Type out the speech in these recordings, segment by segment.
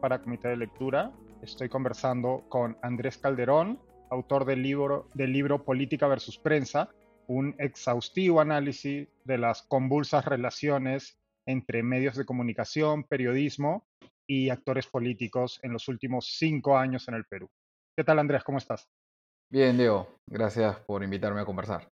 para Comité de Lectura. Estoy conversando con Andrés Calderón, autor del libro, del libro Política versus Prensa, un exhaustivo análisis de las convulsas relaciones entre medios de comunicación, periodismo y actores políticos en los últimos cinco años en el Perú. ¿Qué tal, Andrés? ¿Cómo estás? Bien, Diego. Gracias por invitarme a conversar.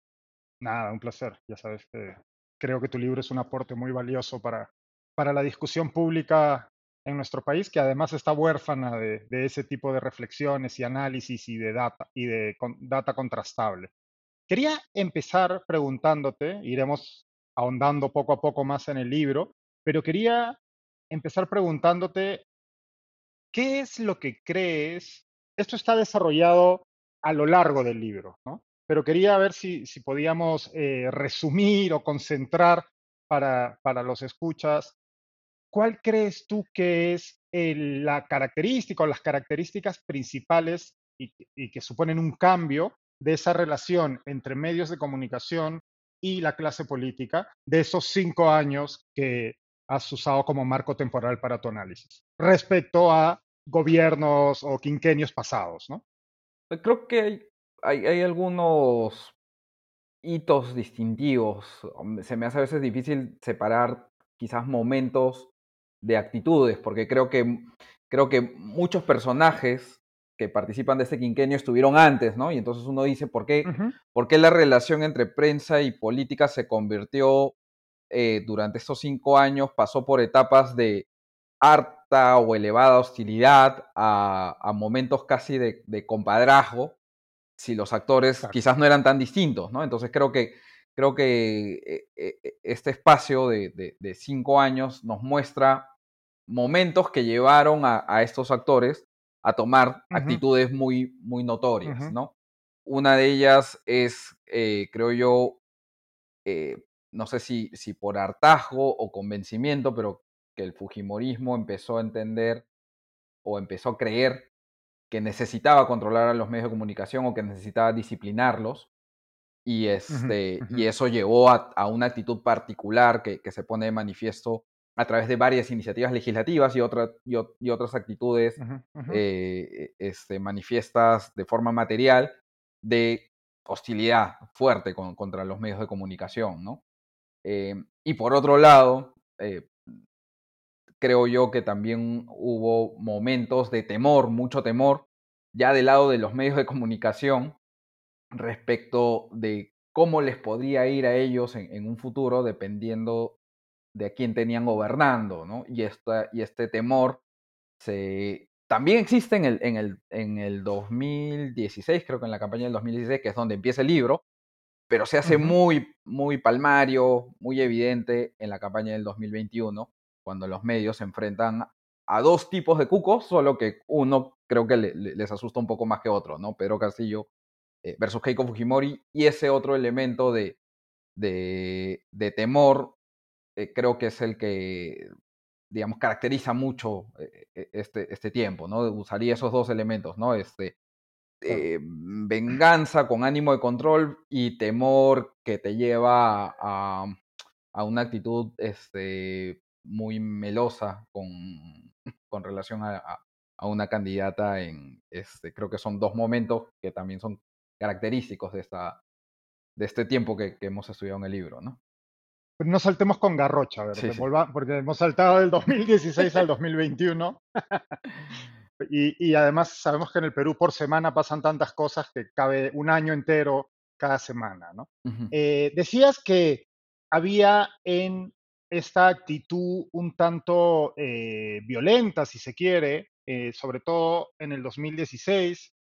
Nada, un placer. Ya sabes que creo que tu libro es un aporte muy valioso para, para la discusión pública en nuestro país, que además está huérfana de, ese tipo de reflexiones y análisis y de data y de data contrastable. Quería empezar preguntándote, iremos ahondando poco a poco más en el libro, pero quería empezar preguntándote, ¿qué es lo que crees? Esto está desarrollado a lo largo del libro, ¿no? Pero quería ver si, si podíamos eh, resumir o concentrar para, para los escuchas ¿cuál crees tú que es la característica o las características principales y, que suponen un cambio de esa relación entre medios de comunicación y la clase política de esos cinco años que has usado como marco temporal para tu análisis respecto a gobiernos o quinquenios pasados, ¿no? Creo que hay algunos hitos distintivos. Se me hace a veces difícil separar quizás momentos de actitudes, porque creo que, creo que muchos personajes que participan de este quinquenio estuvieron antes, ¿no? Y entonces uno dice, ¿por qué, ¿por qué la relación entre prensa y política se convirtió eh, durante estos cinco años, pasó por etapas de harta o elevada hostilidad a, momentos casi de, de, compadrazgo, si los actores quizás no eran tan distintos, ¿no? Entonces creo que, creo que eh, eh, este espacio de, de cinco años nos muestra momentos que llevaron a, estos actores a tomar actitudes muy, muy notorias, ¿no? Una de ellas es, eh, creo yo, eh, no sé si, si por hartazgo o convencimiento, pero que el Fujimorismo empezó a entender o empezó a creer que necesitaba controlar a los medios de comunicación o que necesitaba disciplinarlos. Y, este, y eso llevó a, una actitud particular que, que, se pone de manifiesto a través de varias iniciativas legislativas y, y, otras actitudes eh, este, manifiestas de forma material de hostilidad fuerte contra los medios de comunicación. ¿no? Eh, y por otro lado, eh, creo yo que también hubo momentos de temor, mucho temor, ya del lado de los medios de comunicación respecto de cómo les podría ir a ellos en, en un futuro dependiendo de a quién tenían gobernando, ¿no? Y, esta, y este temor se, también existe en el, en, el, en el 2016, creo que en la campaña del 2016, que es donde empieza el libro, pero se hace muy, muy palmario, muy evidente en la campaña del 2021, cuando los medios se enfrentan a dos tipos de cucos, solo que uno creo que les asusta un poco más que otro, ¿no? Pedro Castillo eh, versus Keiko Fujimori, y ese otro elemento de, de, de temor eh, creo que es el que, digamos, caracteriza mucho eh, eh, este, este tiempo, ¿no? Usaría esos dos elementos, ¿no? Este, venganza con ánimo de control y temor que te lleva a, a una actitud este, muy melosa con, con relación a, a, una candidata en, este, creo que son dos momentos que también son característicos de, esta, de este tiempo que, que hemos estudiado en el libro, ¿no? No saltemos con garrocha, ¿verdad? Porque hemos saltado del 2016 al 2021. y, y, además sabemos que en el Perú por semana pasan tantas cosas que cabe un año entero cada semana, ¿no? Eh, decías que había en esta actitud un tanto eh, violenta, si se quiere, eh, sobre todo en el 2016,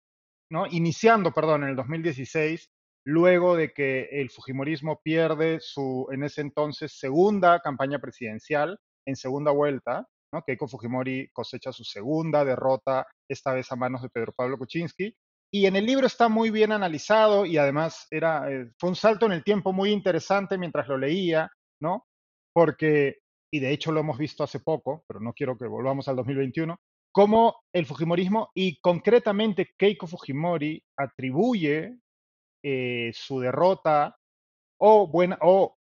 ¿no? Iniciando, perdón, en el 2016, luego de que el Fujimorismo pierde su, en ese entonces, segunda campaña presidencial en segunda vuelta, ¿no? Keiko Fujimori cosecha su segunda derrota, esta vez a manos de Pedro Pablo Kuczynski. Y en el libro está muy bien analizado y además era, eh, fue un salto en el tiempo muy interesante mientras lo leía, ¿no? Porque, y de hecho lo hemos visto hace poco, pero no quiero que volvamos al 2021, cómo el Fujimorismo y concretamente Keiko Fujimori atribuye eh, su derrota o, buena, o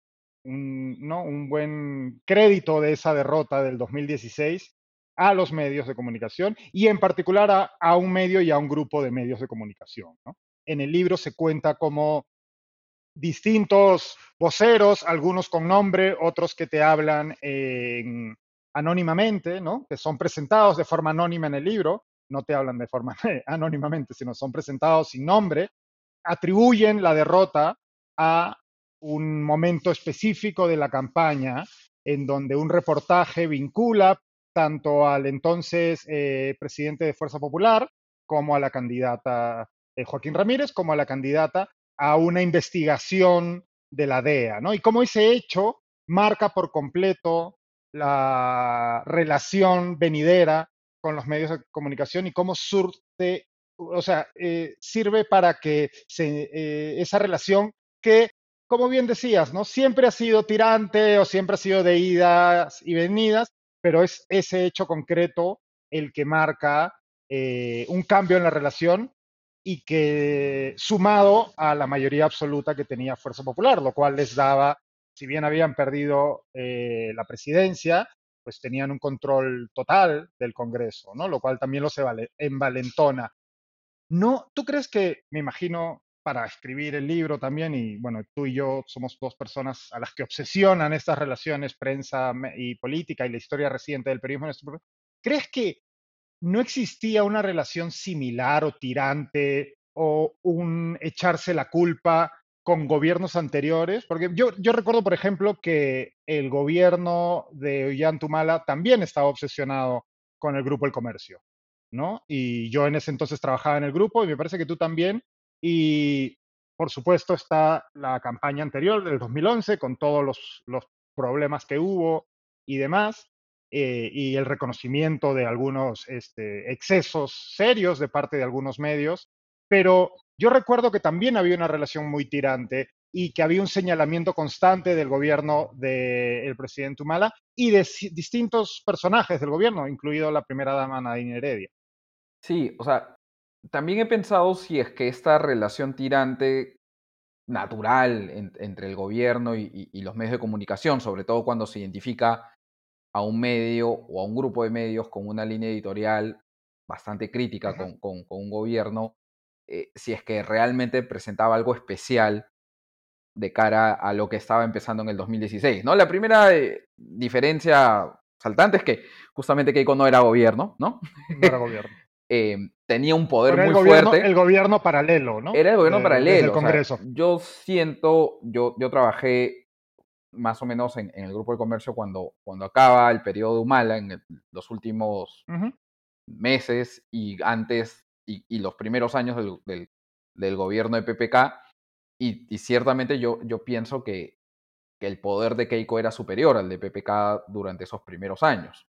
un, ¿no? un buen crédito de esa derrota del 2016 a los medios de comunicación y en particular a, un medio y a un grupo de medios de comunicación. En el libro se cuenta como distintos voceros, algunos con nombre, otros que te hablan anónimamente, ¿no? que son presentados de forma anónima en el libro, no te hablan de forma anónimamente, sino son presentados sin nombre, atribuyen la derrota a un momento específico de la campaña en donde un reportaje vincula tanto al entonces eh, presidente de Fuerza Popular como a la candidata eh, Joaquín Ramírez, como a la candidata a una investigación de la DEA, ¿no? Y cómo ese hecho marca por completo la relación venidera con los medios de comunicación y cómo surte, o sea, eh, sirve para que se, esa relación que como bien decías, ¿no? Siempre ha sido tirante o siempre ha sido de idas y venidas, pero es ese hecho concreto el que marca eh, un cambio en la relación y que sumado a la mayoría absoluta que tenía Fuerza Popular, lo cual les daba, si bien habían perdido eh, la presidencia, pues tenían un control total del Congreso, ¿no? Lo cual también los envalentona. No, ¿tú crees que, me imagino, para escribir el libro también, y bueno, tú y yo somos dos personas a las que obsesionan estas relaciones, prensa y política y la historia reciente del periodismo. ¿Crees que no existía una relación similar o tirante o un echarse la culpa con gobiernos anteriores? Porque yo, yo recuerdo, por ejemplo, que el gobierno de Ollantumala también estaba obsesionado con el grupo El Comercio, ¿no? Y yo en ese entonces trabajaba en el grupo y me parece que tú también, y por supuesto está la campaña anterior del 2011 con todos los, problemas que hubo y demás, eh, y el reconocimiento de algunos este, excesos serios de parte de algunos medios, pero yo recuerdo que también había una relación muy tirante y que había un señalamiento constante del gobierno del presidente Humala y de distintos personajes del gobierno, incluido la primera dama Nadine Heredia. Sí, o sea, también he pensado si es que esta relación tirante natural entre el gobierno y, los medios de comunicación, sobre todo cuando se identifica a un medio o a un grupo de medios con una línea editorial bastante crítica con, un gobierno, eh, si es que realmente presentaba algo especial de cara a lo que estaba empezando en el 2016. ¿no? La primera eh, diferencia saltante es que justamente Keiko no era gobierno, ¿no? No era gobierno. Em, tenía un poder muy fuerte. El gobierno paralelo, ¿no? Era el gobierno paralelo. El Congreso. yo siento, yo, yo trabajé más o menos en, el grupo de comercio cuando, cuando acaba el periodo de Humala, en los últimos meses y antes y, los primeros años del, del, gobierno de PPK. Y, ciertamente yo, yo pienso que, que, el poder de Keiko era superior al de PPK durante esos primeros años.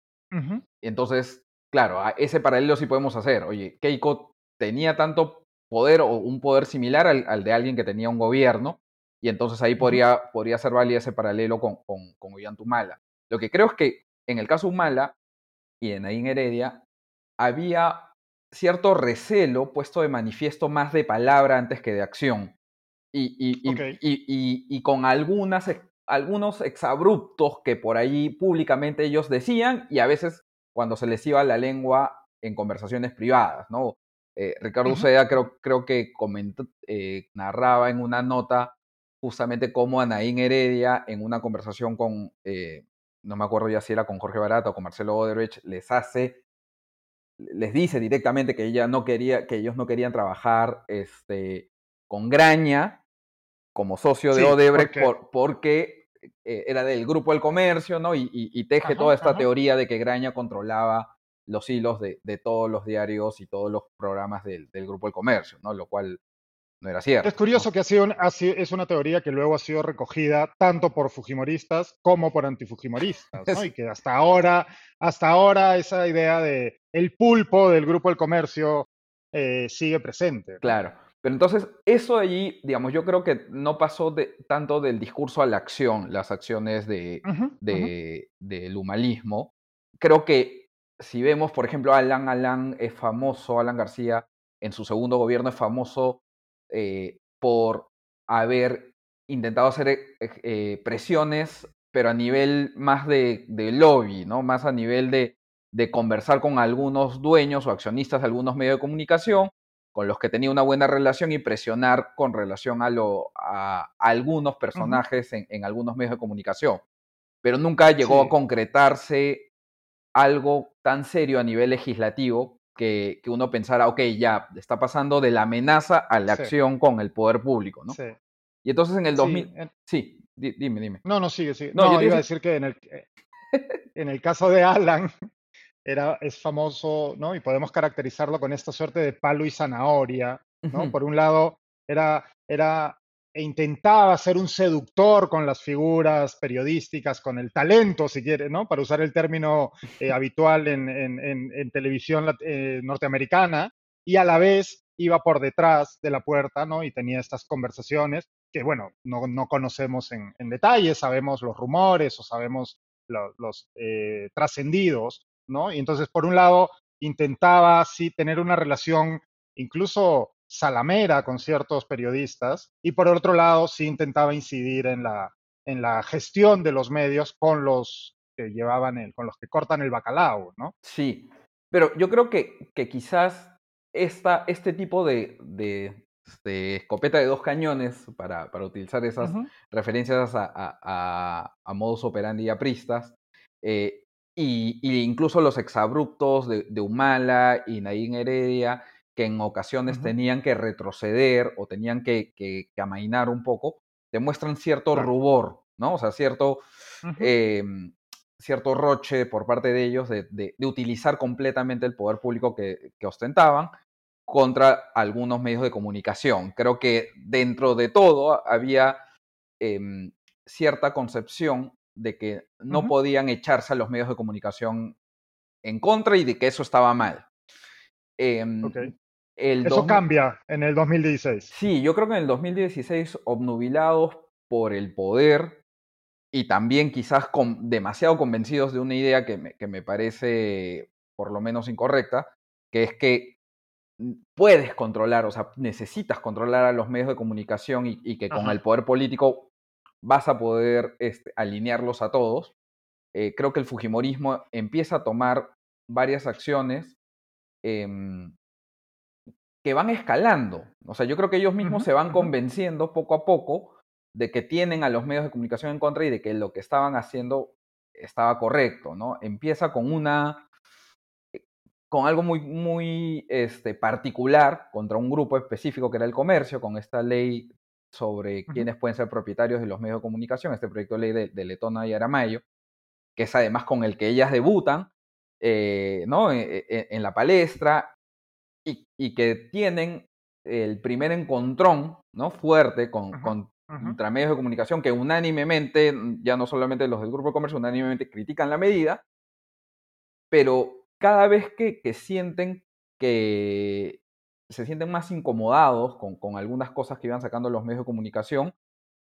Entonces, claro, ese paralelo sí podemos hacer. Oye, Keiko tenía tanto poder o un poder similar al, de alguien que tenía un gobierno, y entonces ahí podría, podría ser válido ese paralelo con, con, con Ollantumala. Lo que creo es que en el caso Humala y en Ain Heredia había cierto recelo puesto de manifiesto más de palabra antes que de acción. Y, y, y, y con algunas, algunos exabruptos que por ahí públicamente ellos decían y a veces cuando se les iba la lengua en conversaciones privadas, ¿no? Eh, Ricardo Uceda creo, creo que comentó, eh, narraba en una nota justamente cómo Anaín Heredia en una conversación con, eh, no me acuerdo ya si era con Jorge Barato o con Marcelo Odebrecht, les hace, les dice directamente que ella no quería, que ellos no querían trabajar este, con Graña como socio de Odebrecht porque eh, era del grupo del comercio, ¿no? Y, teje toda esta teoría de que Graña controlaba los hilos de, todos los diarios y todos los programas del, grupo del comercio, ¿no? Lo cual no era cierto. Es curioso que ha sido, es una teoría que luego ha sido recogida tanto por fujimoristas como por antifujimoristas, ¿no? Y que hasta ahora, hasta ahora esa idea de el pulpo del grupo del comercio eh, sigue presente. Claro. Pero entonces, eso allí, digamos, yo creo que no pasó de, tanto del discurso a la acción, las acciones de, del humanismo. Creo que si vemos, por ejemplo, Alan Alan es famoso, Alan García en su segundo gobierno es famoso eh, por haber intentado hacer eh, eh, presiones, pero a nivel más de, de, lobby, ¿no? Más a nivel de, de conversar con algunos dueños o accionistas de algunos medios de comunicación con los que tenía una buena relación y presionar con relación a, lo, a, algunos personajes en, algunos medios de comunicación. Pero nunca llegó a concretarse algo tan serio a nivel legislativo que, uno pensara, ok, ya está pasando de la amenaza a la acción con el poder público, ¿no? Y entonces en el 2000... Sí, dime, dime. No, no, sigue, sigue. No, yo iba a decir que en el, en el caso de Alan, era, es famoso, ¿no? Y podemos caracterizarlo con esta suerte de palo y zanahoria, ¿no? Por un lado, era, era, e intentaba ser un seductor con las figuras periodísticas, con el talento, si quiere, ¿no? Para usar el término eh, habitual en, en, televisión eh, norteamericana, y a la vez iba por detrás de la puerta, ¿no? Y tenía estas conversaciones que, bueno, no, no conocemos en, detalle, sabemos los rumores o sabemos los, eh, trascendidos, ¿no? Y entonces, por un lado, intentaba sí tener una relación incluso salamera con ciertos periodistas y por otro lado sí intentaba incidir en la, en la gestión de los medios con los que llevaban el, con los que cortan el bacalao, ¿no? Sí, pero yo creo que, que quizás esta, este tipo de, de, escopeta de dos cañones, para, para utilizar esas referencias a, a, a, modus operandi apristas, eh, y, incluso los exabruptos de, Humala y Naín Heredia, que en ocasiones tenían que retroceder o tenían que, amainar un poco, demuestran cierto rubor, ¿no? O sea, cierto, em, cierto roche por parte de ellos de, utilizar completamente el poder público que, ostentaban contra algunos medios de comunicación. Creo que dentro de todo había em, cierta concepción de que no podían echarse a los medios de comunicación en contra y de que eso estaba mal. Em, eso cambia en el 2016. Sí, yo creo que en el 2016, obnubilados por el poder y también quizás demasiado convencidos de una idea que me, que me parece por lo menos incorrecta, que es que puedes controlar, o sea, necesitas controlar a los medios de comunicación y, que con el poder político vas a poder este, alinearlos a todos. Eh, creo que el Fujimorismo empieza a tomar varias acciones em, que van escalando. O sea, yo creo que ellos mismos se van convenciendo poco a poco de que tienen a los medios de comunicación en contra y de que lo que estaban haciendo estaba correcto, ¿no? Empieza con una eh, con algo muy, muy este, particular contra un grupo específico que era el comercio, con esta ley sobre quiénes pueden ser propietarios de los medios de comunicación, este proyecto de ley de, Letona y Aramayo, que es además con el que ellas debutan eh, ¿no? E, e, en, la palestra y, que tienen el primer encontrón ¿no? fuerte con, contra medios de comunicación que unánimemente, ya no solamente los del Grupo de Comercio, unánimemente critican la medida, pero cada vez que, que sienten que se sienten más incomodados con, con, algunas cosas que iban sacando los medios de comunicación,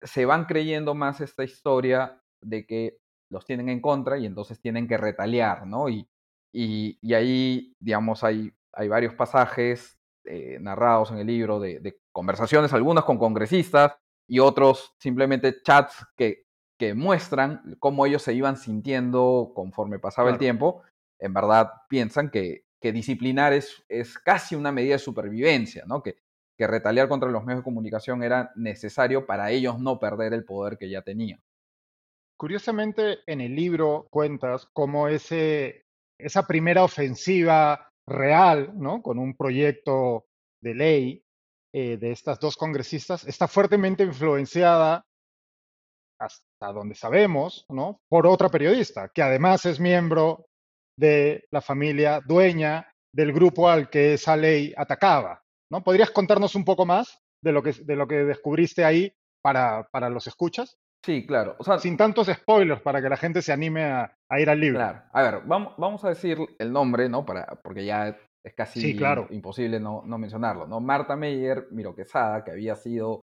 se van creyendo más esta historia de que los tienen en contra y entonces tienen que retaliar, ¿no? Y, y, ahí, digamos, hay, hay varios pasajes eh, narrados en el libro de, conversaciones, algunas con congresistas y otros simplemente chats que, que muestran cómo ellos se iban sintiendo conforme pasaba el tiempo. En verdad piensan que, que disciplinar es, es casi una medida de supervivencia, ¿no? Que, que retaliar contra los medios de comunicación era necesario para ellos no perder el poder que ya tenían. Curiosamente, en el libro cuentas cómo ese, esa primera ofensiva real, ¿no? con un proyecto de ley eh, de estas dos congresistas, está fuertemente influenciada, hasta donde sabemos, ¿no? por otra periodista, que además es miembro de la familia dueña del grupo al que esa ley atacaba. ¿no? ¿Podrías contarnos un poco más de lo que, de lo que descubriste ahí para, para los escuchas? Sí, claro. Sin tantos spoilers para que la gente se anime a, ir al libro. Claro. A ver, vamos, vamos a decir el nombre, ¿no? Para, porque ya es casi imposible no, no, mencionarlo, ¿no? Marta Meyer Miro Quesada, que había sido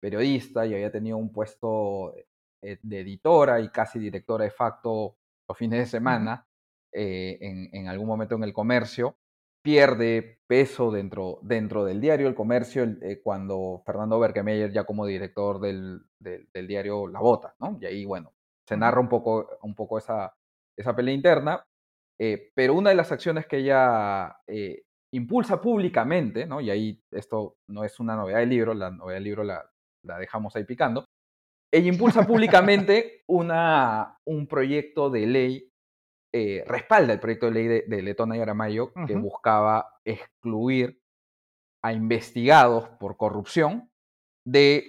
periodista y había tenido un puesto eh, de editora y casi directora de facto los fines de semana, eh, en, algún momento en el comercio, pierde peso dentro, dentro del diario El Comercio eh, cuando Fernando Berkemeyer ya como director del, del, diario La Bota, ¿no? Y ahí, bueno, se narra un poco, un poco esa, esa pelea interna. Eh, pero una de las acciones que ella eh, impulsa públicamente, ¿no? y ahí esto no es una novedad del libro, la novedad del libro la, la dejamos ahí picando, ella impulsa públicamente una, un proyecto de ley, eh, respalda el proyecto de ley de, Letona y Aramayo, que buscaba excluir a investigados por corrupción de,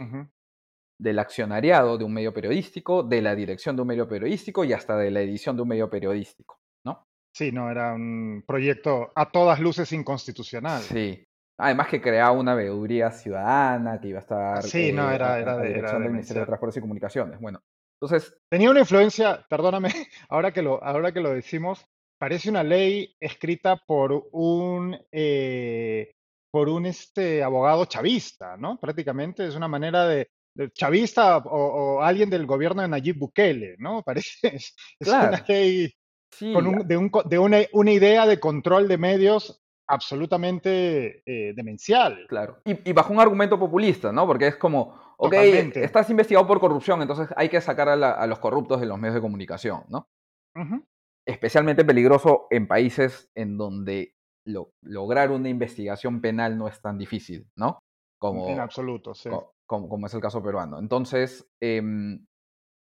del accionariado de un medio periodístico, de la dirección de un medio periodístico y hasta de la edición de un medio periodístico, ¿no? Sí, no, era un proyecto a todas luces inconstitucional. Sí. Además que creaba una veeduría ciudadana que iba a estar sí, no, era, eh, era de, dirección del Ministerio de Transportes y Comunicaciones. Bueno, entonces... Tenía una influencia, perdóname, ahora que lo, ahora que lo decimos, parece una ley escrita por un eh, por un este, abogado chavista, ¿no? Prácticamente es una manera de, chavista o, alguien del gobierno de Nayib Bukele, ¿no? Parece, es, una ley con de, un, de una, una, idea de control de medios absolutamente eh, demencial. Claro. Y, bajo un argumento populista, ¿no? Porque es como, ok, estás investigado por corrupción, entonces hay que sacar a, los corruptos de los medios de comunicación, ¿no? Especialmente peligroso en países en donde lograr una investigación penal no es tan difícil, ¿no? Como, en absoluto, sí. Como, es el caso peruano. Entonces, em,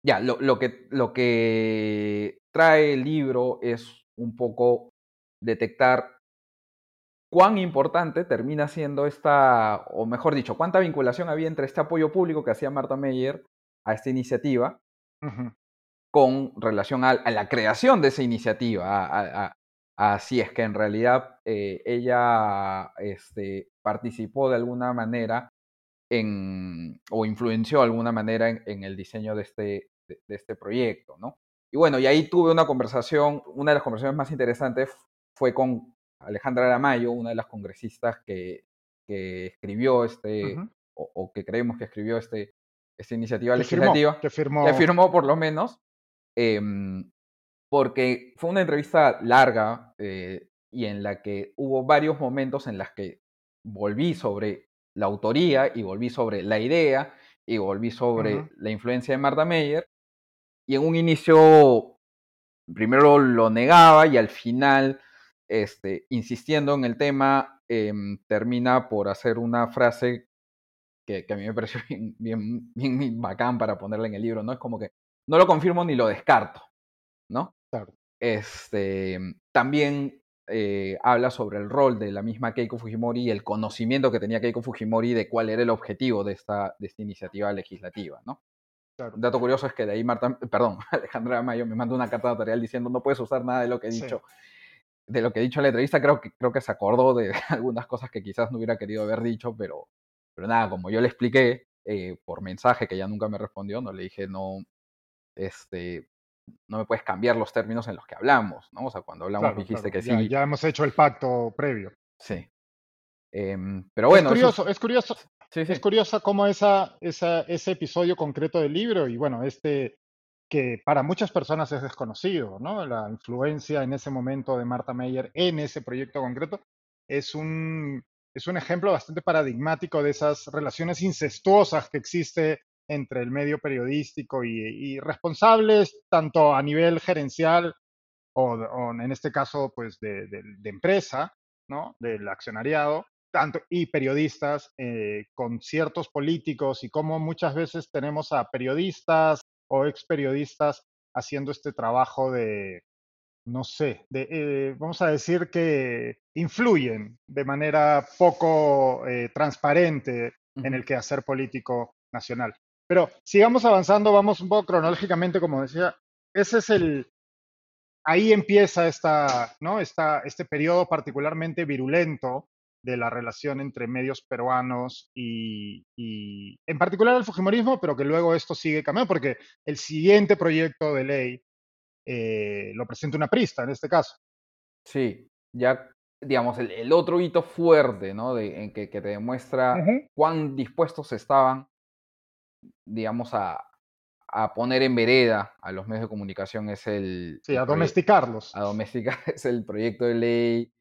ya, lo, que, lo que trae el libro es un poco detectar cuán importante termina siendo esta, o mejor dicho, cuánta vinculación había entre este apoyo público que hacía Marta Meyer a esta iniciativa con relación a, la creación de esa iniciativa, Así es que en realidad eh, ella este, participó de alguna manera en, o influenció de alguna manera en, el diseño de este, de, este proyecto, ¿no? Y bueno, y ahí tuve una conversación, una de las conversaciones más interesantes fue con Alejandra Aramayo, una de las congresistas que, que escribió este, o, que creemos que escribió este, esta iniciativa legislativa, que, firmó. que firmó por lo menos, em, porque fue una entrevista larga eh, y en la que hubo varios momentos en los que volví sobre la autoría y volví sobre la idea y volví sobre la influencia de Marta Meyer. Y en un inicio, primero lo negaba y al final, este, insistiendo en el tema, em, termina por hacer una frase que, a mí me pareció bien, bien bacán para ponerla en el libro, ¿no? Es como que no lo confirmo ni lo descarto, ¿no? Este, también eh, habla sobre el rol de la misma Keiko Fujimori y el conocimiento que tenía Keiko Fujimori de cuál era el objetivo de esta, de esta iniciativa legislativa, ¿no? Un dato curioso es que de ahí Marta, perdón, Alejandra Mayo me mandó una carta notarial diciendo no puedes usar nada de lo que he dicho. De lo que he dicho en la entrevista, creo que, creo que se acordó de algunas cosas que quizás no hubiera querido haber dicho, pero, pero nada, como yo le expliqué eh, por mensaje, que ella nunca me respondió, no le dije, no, este, no me puedes cambiar los términos en los que hablamos, ¿no? O sea, cuando hablamos dijiste que sí. Ya hemos hecho el pacto previo. Sí. Em, pero bueno. Es curioso, es curioso. Es curioso cómo esa, ese episodio concreto del libro y bueno, este que para muchas personas es desconocido, ¿no? La influencia en ese momento de Marta Meyer en ese proyecto concreto es un, es un ejemplo bastante paradigmático de esas relaciones incestuosas que existe entre el medio periodístico y, responsables, tanto a nivel gerencial o, en este caso, pues de, empresa, ¿no? Del accionariado, tanto, y periodistas eh, con ciertos políticos y cómo muchas veces tenemos a periodistas o ex periodistas haciendo este trabajo de, no sé, de, eh, vamos a decir que influyen de manera poco eh, transparente en el quehacer político nacional. Pero sigamos avanzando, vamos un poco cronológicamente, como decía. Ese es el. Ahí empieza esta, ¿no? Esta, este periodo particularmente virulento de la relación entre medios peruanos y, en particular el Fujimorismo, pero que luego esto sigue cambiando, porque el siguiente proyecto de ley eh, lo presenta una prista en este caso. Sí, ya digamos, el, otro hito fuerte, ¿no? De, en que, te demuestra cuán dispuestos estaban digamos, a, poner en vereda a los medios de comunicación es el... Sí, a domesticarlos. A domesticar es el proyecto de ley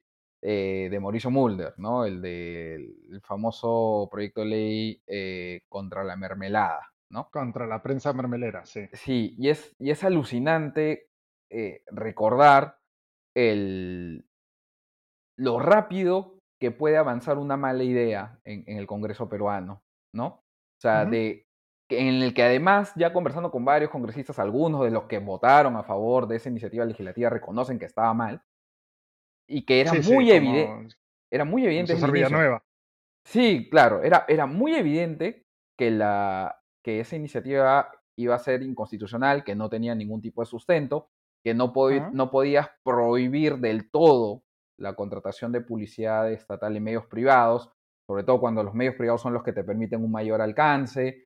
eh, de Mauricio Mulder, ¿no? El del famoso proyecto de ley eh, contra la mermelada, ¿no? Contra la prensa mermelera, sí. Sí, y es, y es alucinante eh, recordar el, lo rápido que puede avanzar una mala idea en, el Congreso peruano, ¿no? O sea, de, en el que además, ya conversando con varios congresistas, algunos de los que votaron a favor de esa iniciativa legislativa reconocen que estaba mal y que era muy evidente. Era muy evidente. nueva. Sí, claro, era, era muy evidente que, la, que esa iniciativa iba a ser inconstitucional, que no tenía ningún tipo de sustento, que no, no podías prohibir del todo la contratación de publicidad estatal en medios privados, sobre todo cuando los medios privados son los que te permiten un mayor alcance,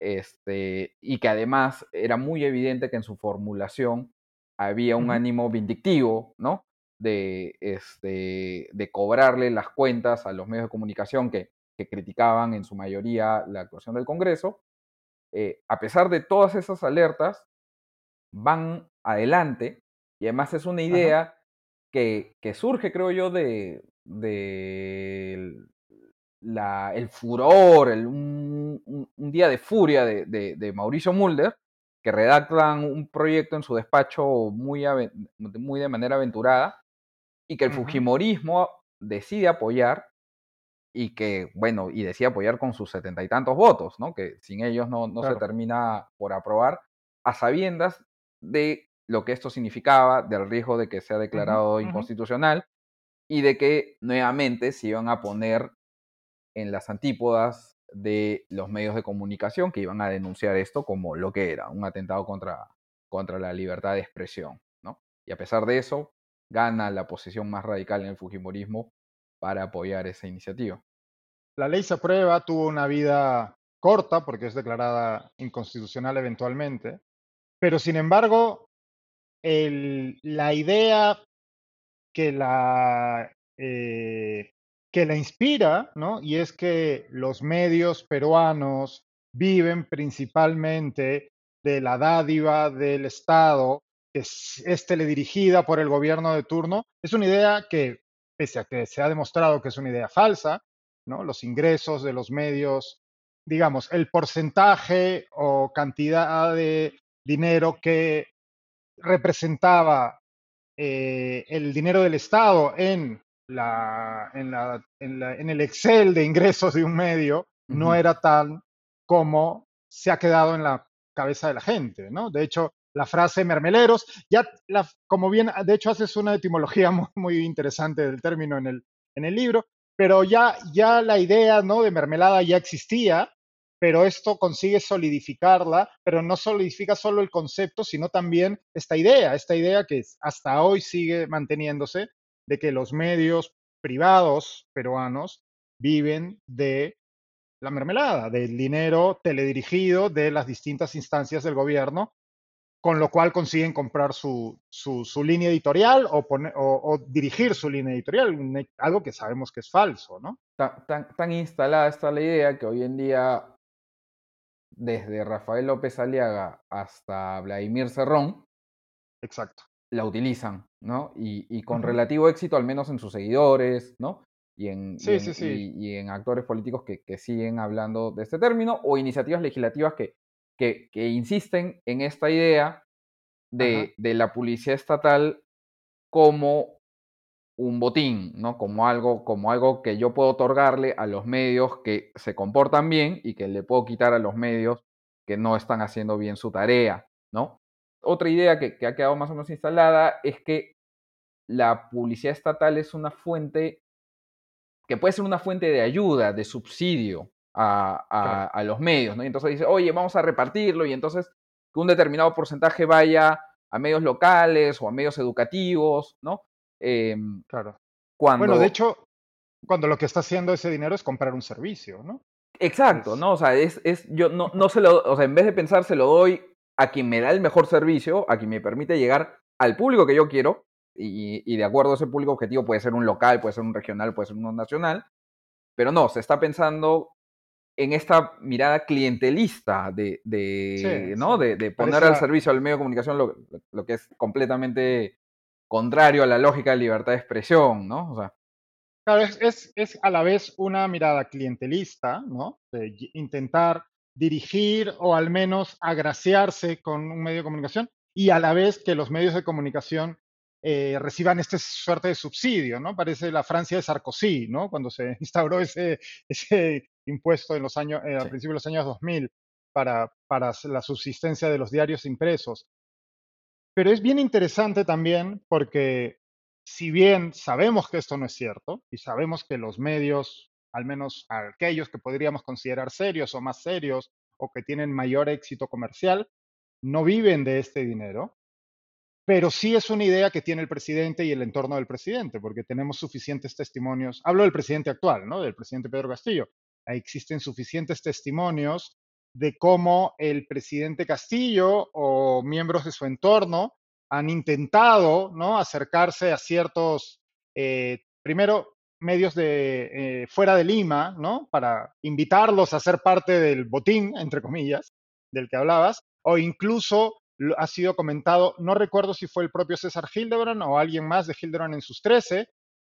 este, y que además era muy evidente que en su formulación había un ánimo vindictivo, ¿no? De, este, de cobrarle las cuentas a los medios de comunicación que, que criticaban en su mayoría la actuación del Congreso. Eh, a pesar de todas esas alertas, van adelante y además es una idea que, surge, creo yo, de, la, el furor, el, un, día de furia de, Mauricio Mulder, que redactan un proyecto en su despacho muy, muy de manera aventurada y que el Fujimorismo decide apoyar y que, bueno, y decide apoyar con sus setenta y tantos votos, ¿no? Que sin ellos no, no se termina por aprobar, a sabiendas de lo que esto significaba, del riesgo de que sea declarado inconstitucional y de que nuevamente se iban a poner en las antípodas de los medios de comunicación que iban a denunciar esto como lo que era, un atentado contra, contra la libertad de expresión. ¿no? Y a pesar de eso, gana la posición más radical en el Fujimorismo para apoyar esa iniciativa. La ley se aprueba, tuvo una vida corta porque es declarada inconstitucional eventualmente, pero sin embargo la idea que la, eh, que la inspira, ¿no? Y es que los medios peruanos viven principalmente de la dádiva del Estado, que es, teledirigida por el gobierno de turno, es una idea que, pese a que se ha demostrado que es una idea falsa, ¿no? Los ingresos de los medios, digamos, el porcentaje o cantidad de dinero que representaba eh, el dinero del Estado en, la, en, la, en, el Excel de ingresos de un medio no era tal como se ha quedado en la cabeza de la gente, ¿no? De hecho, la frase mermeleros, ya, como bien, de hecho haces una etimología muy, muy, interesante del término en el, en el libro, pero ya, ya la idea, ¿no? De mermelada ya existía, pero esto consigue solidificarla, pero no solidifica solo el concepto, sino también esta idea, esta idea que hasta hoy sigue manteniéndose de que los medios privados peruanos viven de la mermelada, del dinero teledirigido de las distintas instancias del gobierno, con lo cual consiguen comprar su, línea editorial o, o, dirigir su línea editorial, algo que sabemos que es falso, ¿no? Tan, tan instalada está la idea que hoy en día desde Rafael López Aliaga hasta Vladimir Cerrón, Exacto. la utilizan, ¿no? Y, con relativo éxito, al menos en sus seguidores, ¿no? Y en, y, en actores políticos que, siguen hablando de este término, o iniciativas legislativas que, que, insisten en esta idea de, de la publicidad estatal como un botín, ¿no? Como algo, como algo que yo puedo otorgarle a los medios que se comportan bien y que le puedo quitar a los medios que no están haciendo bien su tarea, ¿no? Otra idea que, ha quedado más o menos instalada es que la publicidad estatal es una fuente que puede ser una fuente de ayuda, de subsidio a, a los medios, ¿no? Y entonces dice, oye, vamos a repartirlo y entonces que un determinado porcentaje vaya a medios locales o a medios educativos, ¿no? Em, claro. Cuando... Bueno, de hecho, cuando lo que está haciendo ese dinero es comprar un servicio, ¿no? Exacto, ¿no? O sea, es, es, yo no, no se lo, o sea, en vez de pensar, se lo doy a quien me da el mejor servicio, a quien me permite llegar al público que yo quiero, y, y, de acuerdo a ese público objetivo puede ser un local, puede ser un regional, puede ser uno nacional, pero no, se está pensando en esta mirada clientelista de, de ¿no? De, de, poner al servicio al medio de comunicación lo, lo, que es completamente contrario a la lógica de libertad de expresión, ¿no? O sea, claro, es, es, a la vez una mirada clientelista, ¿no? De intentar dirigir o al menos agraciarse con un medio de comunicación y a la vez que los medios de comunicación eh, reciban esta suerte de subsidio, ¿no? Parece la Francia de Sarkozy, ¿no? Cuando se instauró ese, ese impuesto en los años, eh, a principios de los años 2000 para, para la subsistencia de los diarios impresos. Pero es bien interesante también porque si bien sabemos que esto no es cierto y sabemos que los medios, al menos aquellos que podríamos considerar serios o más serios o que tienen mayor éxito comercial, no viven de este dinero, pero sí es una idea que tiene el presidente y el entorno del presidente, porque tenemos suficientes testimonios. Hablo del presidente actual, ¿no? Del presidente Pedro Castillo. Existen suficientes testimonios de cómo el presidente Castillo o miembros de su entorno han intentado ¿no? acercarse a ciertos, eh, primero, medios de eh, fuera de Lima, ¿no? Para invitarlos a ser parte del botín, entre comillas, del que hablabas, o incluso ha sido comentado, no recuerdo si fue el propio César Hildebrand o alguien más de Hildebrand en sus 13,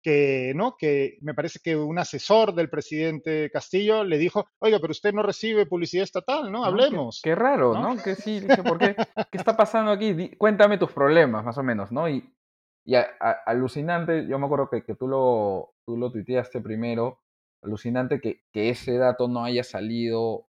que, ¿no? que me parece que un asesor del presidente Castillo le dijo, oiga, pero usted no recibe publicidad estatal, ¿no? Hablemos. qué, raro, ¿no? Que sí, dije, ¿por qué? ¿Qué está pasando aquí? cuéntame tus problemas, más o menos, ¿no? Y, y alucinante, yo me acuerdo que, que, tú, lo, tú lo tuiteaste primero, alucinante que, que ese dato no haya salido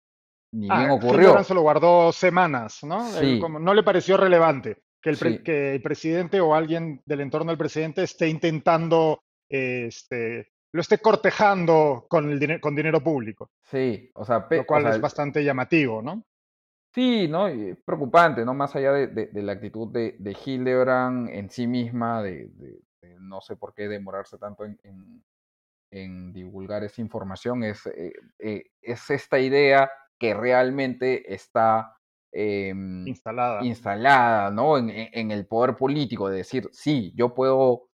ni ah, bien ocurrió. se lo guardó semanas, ¿no? como, no le pareció relevante que el, que el presidente o alguien del entorno del presidente esté intentando este, lo esté cortejando con, el con dinero público. Sí, o sea, lo cual es bastante llamativo, ¿no? Sí, ¿no? preocupante, ¿no? Más allá de, la actitud de, de, Hildebrand en sí misma, de, no sé por qué demorarse tanto en, en, divulgar esa información, es, eh, eh, es esta idea que realmente está em, instalada. instalada, ¿no? En, en, el poder político, de decir, sí, yo puedo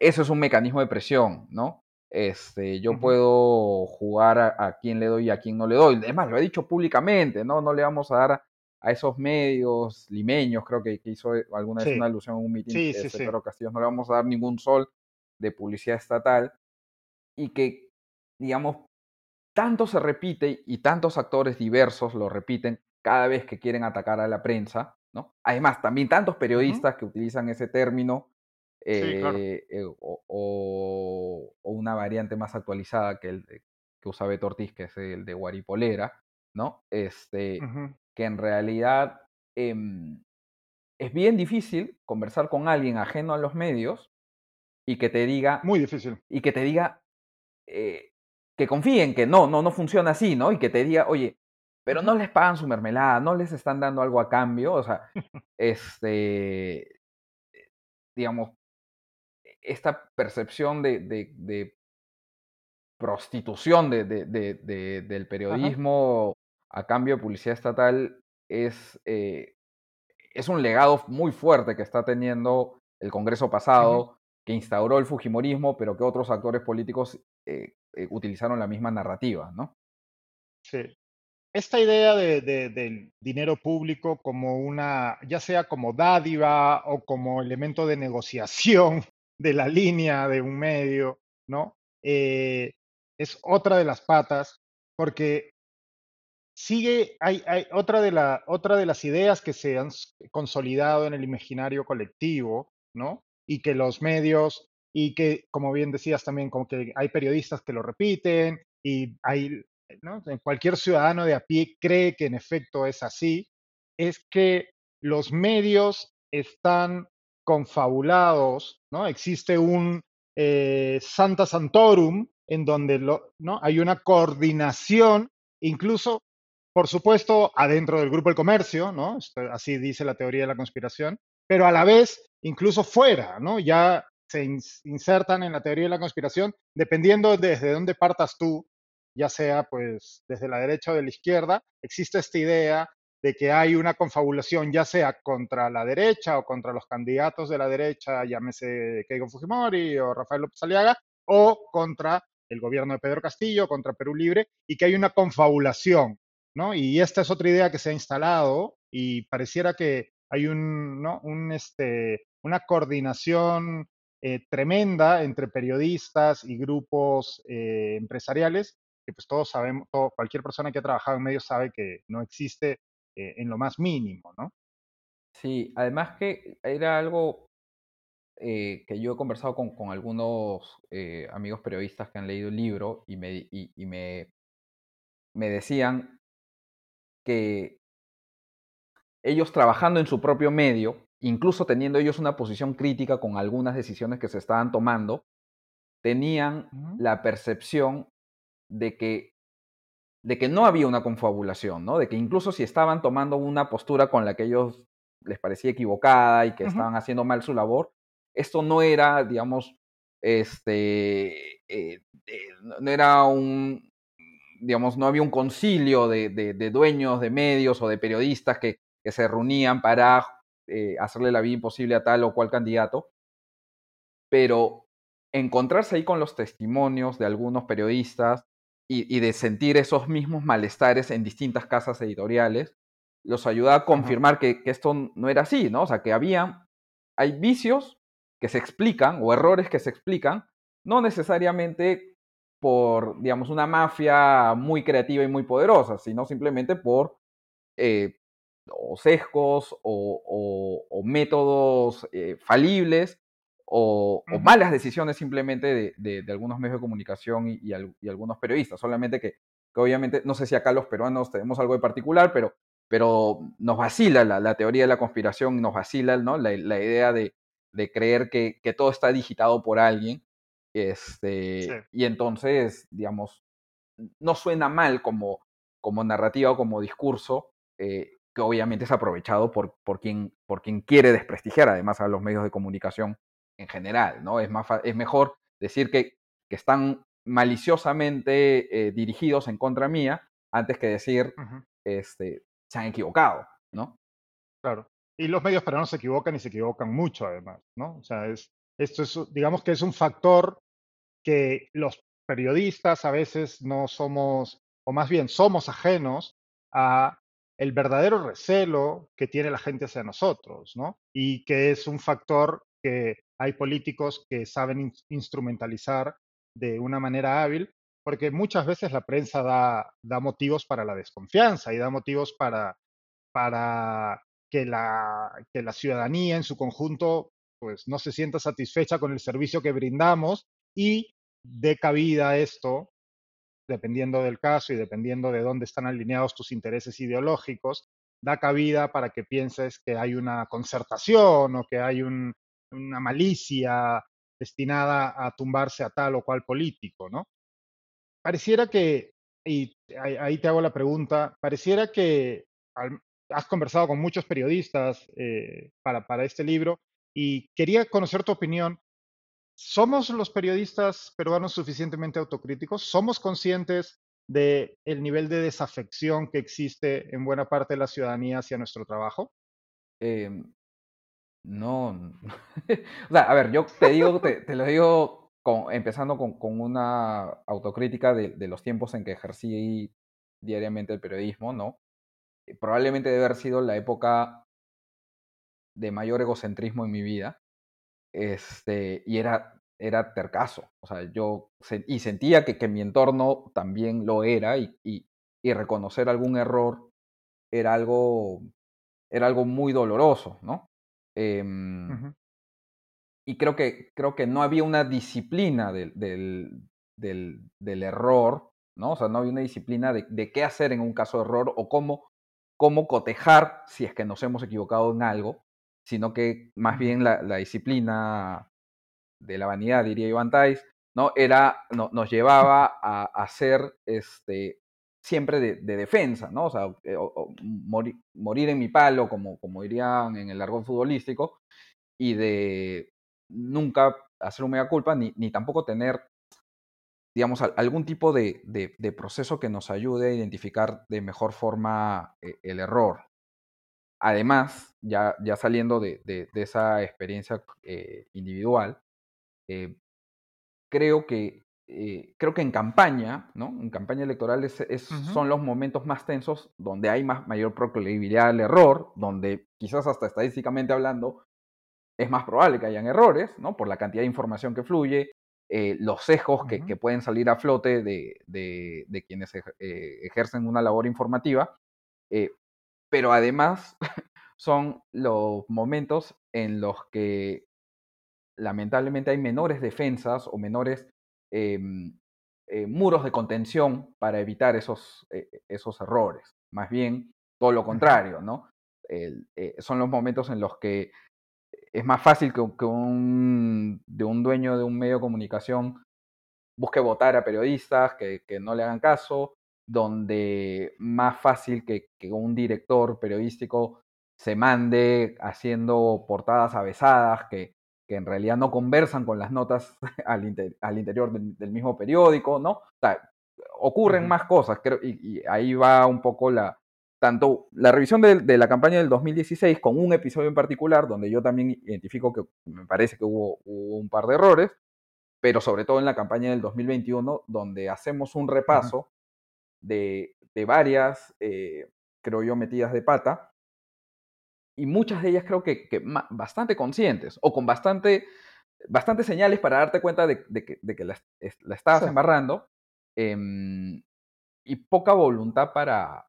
eso es un mecanismo de presión, ¿no? Este, yo puedo jugar a, quién le doy y a quién no le doy. Además, lo he dicho públicamente, ¿no? No le vamos a dar a esos medios limeños, creo que, hizo alguna vez una alusión en un mitin sí, sí, Pedro Castillo, no le vamos a dar ningún sol de publicidad estatal y que, digamos, tanto se repite y tantos actores diversos lo repiten cada vez que quieren atacar a la prensa, ¿no? Además, también tantos periodistas que utilizan ese término eh, eh, o, una variante más actualizada que el que usa Beto Ortiz, que es el de Guaripolera, ¿no? Este, que en realidad em, es bien difícil conversar con alguien ajeno a los medios y que te diga... Muy difícil. Y que te diga... Eh, que confíen que no, no, no funciona así, ¿no? Y que te diga, oye, pero no les pagan su mermelada, no les están dando algo a cambio, o sea, este, digamos, esta percepción de, prostitución del periodismo a cambio de publicidad estatal es, eh, es un legado muy fuerte que está teniendo el Congreso pasado, que instauró el Fujimorismo, pero que otros actores políticos eh, eh, utilizaron la misma narrativa, ¿no? Sí. Esta idea del dinero público como una, ya sea como dádiva o como elemento de negociación de la línea de un medio, ¿no? Eh, es otra de las patas, porque sigue, hay, hay otra, de la, otra de las ideas que se han consolidado en el imaginario colectivo, ¿no? Y que los medios, y que, como bien decías también, como que hay periodistas que lo repiten, y hay, ¿no? Cualquier ciudadano de a pie cree que en efecto es así, es que los medios están confabulados, ¿no? Existe un eh, Santa Santorum en donde ¿no? hay una coordinación, incluso, por supuesto, adentro del grupo del comercio, ¿no? Así dice la teoría de la conspiración, pero a la vez, incluso fuera, ¿no? Ya se insertan en la teoría de la conspiración, dependiendo desde dónde partas tú, ya sea pues desde la derecha o de la izquierda, existe esta idea de que hay una confabulación ya sea contra la derecha o contra los candidatos de la derecha, llámese Keiko Fujimori o Rafael López Aliaga, o contra el gobierno de Pedro Castillo, contra Perú Libre, y que hay una confabulación, ¿no? Y esta es otra idea que se ha instalado y pareciera que hay un, ¿no? un, este, una coordinación eh, tremenda entre periodistas y grupos eh, empresariales, que pues todos sabemos, cualquier persona que ha trabajado en medios sabe que no existe eh, en lo más mínimo, ¿no? Sí, además que era algo eh, que yo he conversado con, algunos eh, amigos periodistas que han leído el libro y me, me, me decían que ellos trabajando en su propio medio, incluso teniendo ellos una posición crítica con algunas decisiones que se estaban tomando, tenían la percepción de que, de que no había una confabulación, ¿no? De que incluso si estaban tomando una postura con la que ellos les parecía equivocada y que estaban haciendo mal su labor, esto no era, digamos, este, eh, eh, no era un, digamos, no había un concilio de, dueños de medios o de periodistas que, se reunían para eh, hacerle la vida imposible a tal o cual candidato, pero encontrarse ahí con los testimonios de algunos periodistas y, de sentir esos mismos malestares en distintas casas editoriales, los ayuda a confirmar que, que, esto no era así, ¿no? O sea, que había, hay vicios que se explican o errores que se explican, no necesariamente por, digamos, una mafia muy creativa y muy poderosa, sino simplemente por eh, o sesgos o, métodos eh, falibles o, malas decisiones simplemente de, algunos medios de comunicación y, algunos periodistas. Solamente que, obviamente, no sé si acá los peruanos tenemos algo de particular, pero, pero nos vacila la, teoría de la conspiración, nos vacila ¿no? la idea de, de creer que, todo está digitado por alguien. Este, Y entonces, digamos, no suena mal como, como narrativa o como discurso, eh, que obviamente es aprovechado por, por, quien, por quien quiere desprestigiar además a los medios de comunicación en general, ¿no? Es, más, es mejor decir que, que están maliciosamente eh, dirigidos en contra mía antes que decir, este, se han equivocado, ¿no? Claro. Y los medios peruanos se equivocan y se equivocan mucho además, ¿no? O sea, es, esto es, digamos que es un factor que los periodistas a veces no somos, o más bien somos ajenos a el verdadero recelo que tiene la gente hacia nosotros, ¿no? Y que es un factor que hay políticos que saben instrumentalizar de una manera hábil, porque muchas veces la prensa da, da motivos para la desconfianza y da motivos para, para que la, que la ciudadanía en su conjunto pues no se sienta satisfecha con el servicio que brindamos y dé cabida a esto, dependiendo del caso y dependiendo de dónde están alineados tus intereses ideológicos, da cabida para que pienses que hay una concertación o que hay una malicia destinada a tumbarse a tal o cual político, ¿no? Pareciera que, y ahí te hago la pregunta, pareciera que has conversado con muchos periodistas eh, para, para este libro y quería conocer tu opinión. ¿Somos los periodistas peruanos suficientemente autocríticos? ¿Somos conscientes del el nivel de desafección que existe en buena parte de la ciudadanía hacia nuestro trabajo? Em, no. o sea, a ver, yo te digo, te, lo digo empezando con, una autocrítica de, los tiempos en que ejercí diariamente el periodismo, ¿no? Eh, probablemente debe haber sido la época de mayor egocentrismo en mi vida. Este, y era, era tercazo. O sea, yo y sentía que, que mi entorno también lo era y, y, reconocer algún error era algo, era algo muy doloroso, ¿no? Em, y creo que, creo que no había una disciplina del, del, del, del, error, ¿no? O sea, no había una disciplina de, de, qué hacer en un caso de error o cómo cómo cotejar si es que nos hemos equivocado en algo, sino que más bien la, disciplina de la vanidad, diría Iván Tais, ¿no? Era, no, nos llevaba a, hacer este, siempre de, defensa, ¿no? O sea, eh, morir, en mi palo, como, como dirían en el largo futbolístico, y de nunca hacer un mega culpa, ni, ni tampoco tener digamos, algún tipo de, proceso que nos ayude a identificar de mejor forma eh, el error. Además, ya, ya saliendo de, esa experiencia eh, individual, eh, creo que creo que en campaña, ¿no? En campaña electoral es, son los momentos más tensos donde hay más, mayor proclividad al error, donde quizás hasta estadísticamente hablando es más probable que hayan errores, ¿no? Por la cantidad de información que fluye, eh, los sesgos que, pueden salir a flote de, quienes eh, ejercen una labor informativa, eh, pero además son los momentos en los que lamentablemente hay menores defensas o menores em, eh, muros de contención para evitar esos, eh, esos errores. Más bien, todo lo contrario, ¿no? son los momentos en los que es más fácil que, un, de un dueño de un medio de comunicación busque votar a periodistas que, no le hagan caso, donde más fácil que, un director periodístico se mande haciendo portadas avesadas que, que en realidad no conversan con las notas al, interior del, mismo periódico, ¿no? O sea, ocurren más cosas, creo, y, ahí va un poco la, tanto la revisión de, la campaña del 2016 con un episodio en particular donde yo también identifico que me parece que hubo, un par de errores, pero sobre todo en la campaña del 2021 donde hacemos un repaso de, varias, eh, creo yo, metidas de pata y muchas de ellas creo que, bastante conscientes o con bastante, bastante señales para darte cuenta de, que, la, estabas embarrando em, y poca voluntad para,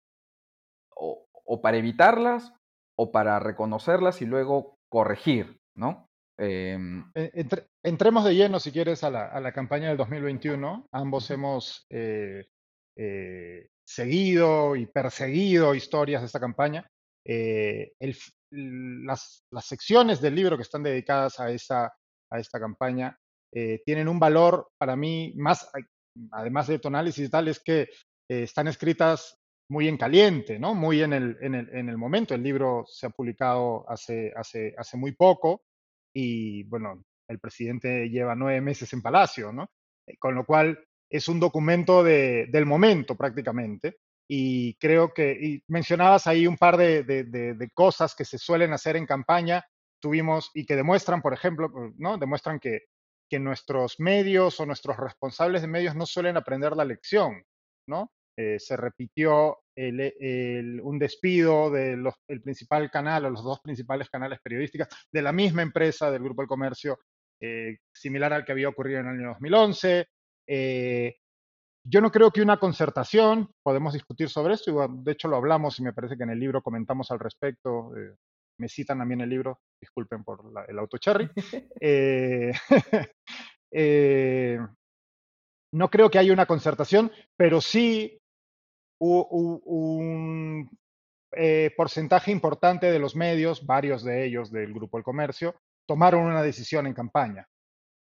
o, para evitarlas o para reconocerlas y luego corregir, ¿no? Em, e, entremos de lleno, si quieres, a la, campaña del 2021. Ambos hemos eh, eh, seguido y perseguido historias de esta campaña. Eh, las, secciones del libro que están dedicadas a esta, a esta campaña tienen un valor para mí más, además de tu análisis y tal, es que están escritas muy en caliente, ¿no? Muy en el, en el, en el momento. El libro se ha publicado hace, hace, hace muy poco y, bueno, el presidente lleva nueve meses en Palacio, ¿no? Eh, con lo cual es un documento de, del momento prácticamente. Y creo que, y mencionabas ahí un par de, de, de, cosas que se suelen hacer en campaña, tuvimos y que demuestran, por ejemplo, ¿no? Demuestran que, nuestros medios o nuestros responsables de medios no suelen aprender la lección, ¿no? Eh, se repitió un despido del principal canal o los dos principales canales periodísticos de la misma empresa del Grupo del Comercio, eh, similar al que había ocurrido en el año 2011. Eh, yo no creo que una concertación, podemos discutir sobre esto, de hecho lo hablamos y me parece que en el libro comentamos al respecto, me citan también el libro, disculpen por el auto cherry. no creo que haya una concertación, pero sí un eh, porcentaje importante de los medios, varios de ellos del Grupo El Comercio, tomaron una decisión en campaña,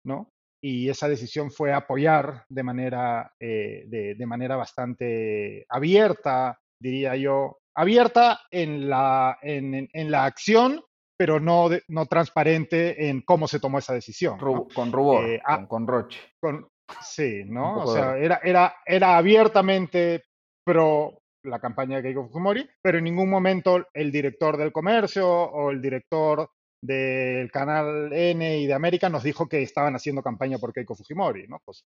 ¿no? Y esa decisión fue apoyar de manera, eh, de, manera bastante abierta, diría yo, abierta en la, en, la acción, pero no, no transparente en cómo se tomó esa decisión. Con rubor, eh, con, con, roche. sí, ¿no? O sea, era, era, era abiertamente pro la campaña de Keiko Fujimori, pero en ningún momento el director del comercio o el director del canal N y de América nos dijo que estaban haciendo campaña por Keiko Fujimori, ¿no? Pues,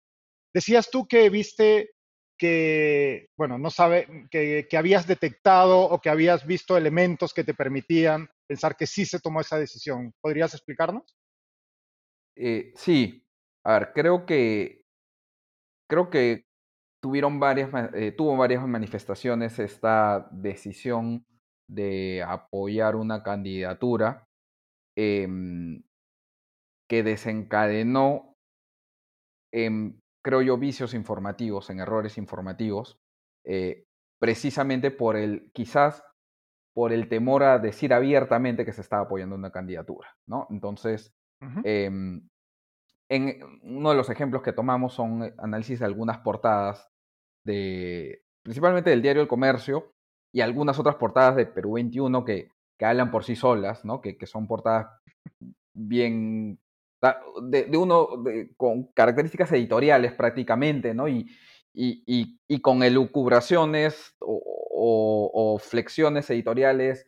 decías tú que viste que, bueno, no sabe, que, habías detectado o que habías visto elementos que te permitían pensar que sí se tomó esa decisión. ¿Podrías explicarnos? Eh, sí. A ver, creo que creo que tuvieron varias, eh, tuvo varias manifestaciones esta decisión de apoyar una candidatura em, que desencadenó, en, creo yo, vicios informativos, en errores informativos, eh, precisamente por el, quizás por el temor a decir abiertamente que se estaba apoyando una candidatura, ¿no? Entonces, em, en uno de los ejemplos que tomamos son eh, análisis de algunas portadas de principalmente del diario El Comercio y algunas otras portadas de Perú 21 que, que hablan por sí solas, ¿no? Que, que son portadas bien de, de uno con características editoriales prácticamente, ¿no? Y, y, y, con elucubraciones o, o, flexiones editoriales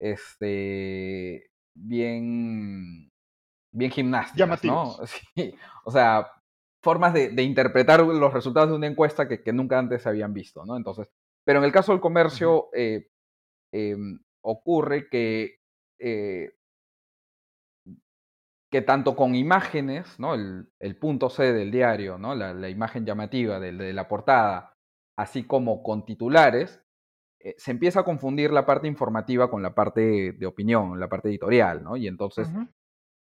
este, bien, bien gimnásticas, ¿no? Sí, o sea, formas de, interpretar los resultados de una encuesta que, nunca antes se habían visto, ¿no? Entonces, pero en el caso del comercio eh, em, ocurre que, eh, que tanto con imágenes, ¿no? El, punto C del diario, ¿no? La, imagen llamativa de, la portada, así como con titulares, eh, se empieza a confundir la parte informativa con la parte de opinión, la parte editorial, ¿no? Y entonces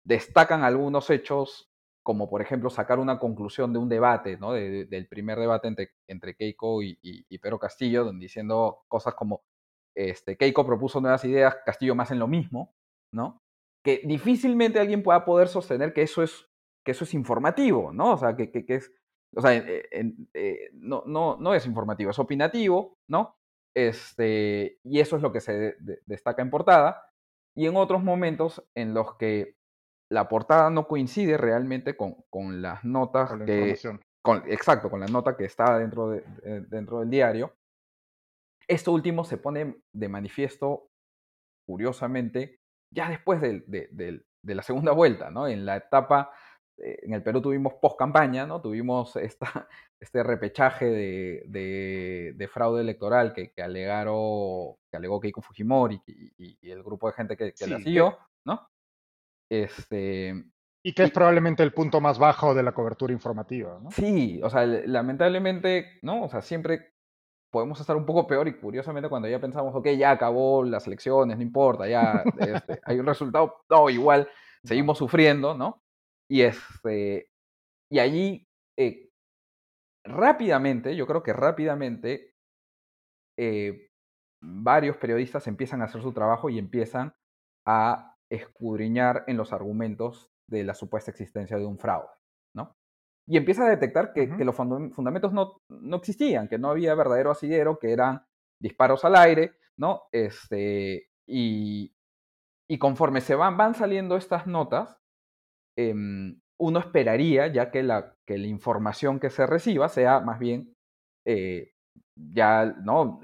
destacan algunos hechos, como por ejemplo sacar una conclusión de un debate, ¿no? del primer debate entre, entre Keiko y, y, Pedro Castillo, donde diciendo cosas como este, Keiko propuso nuevas ideas, Castillo más en lo mismo, ¿no? Que difícilmente alguien pueda poder sostener que eso es, que eso es informativo, ¿no? O sea, que, que, es, o sea, eh, no, no, no es informativo, es opinativo, ¿no? Este, y eso es lo que se destaca en portada. Y en otros momentos en los que la portada no coincide realmente con, con las notas que... Con, exacto, con la nota que está dentro, de, dentro del diario. Esto último se pone de manifiesto, curiosamente, ya después de, de la segunda vuelta, ¿no? En la etapa eh, en el Perú tuvimos post campaña, ¿no? Tuvimos esta, este repechaje de, de, fraude electoral que, que, alegaron, que alegó Keiko Fujimori y, y, el grupo de gente que, que la siguió, ¿no? Este, y que es probablemente el punto más bajo de la cobertura informativa, ¿no? Sí, o sea, lamentablemente, ¿no? O sea, siempre podemos estar un poco peor y curiosamente cuando ya pensamos, ok, ya acabó las elecciones, no importa, ya este, hay un resultado, no, igual seguimos sufriendo, ¿no? Y, este, y allí, eh, rápidamente, yo creo que rápidamente, eh, varios periodistas empiezan a hacer su trabajo y empiezan a escudriñar en los argumentos de la supuesta existencia de un fraude. Y empieza a detectar que, que los fundamentos no, no, existían, que no había verdadero asidero, que eran disparos al aire, ¿no? Este, y, y conforme se van, van saliendo estas notas, Em, uno esperaría ya que la, que la información que se reciba sea más bien eh, ya, ¿no?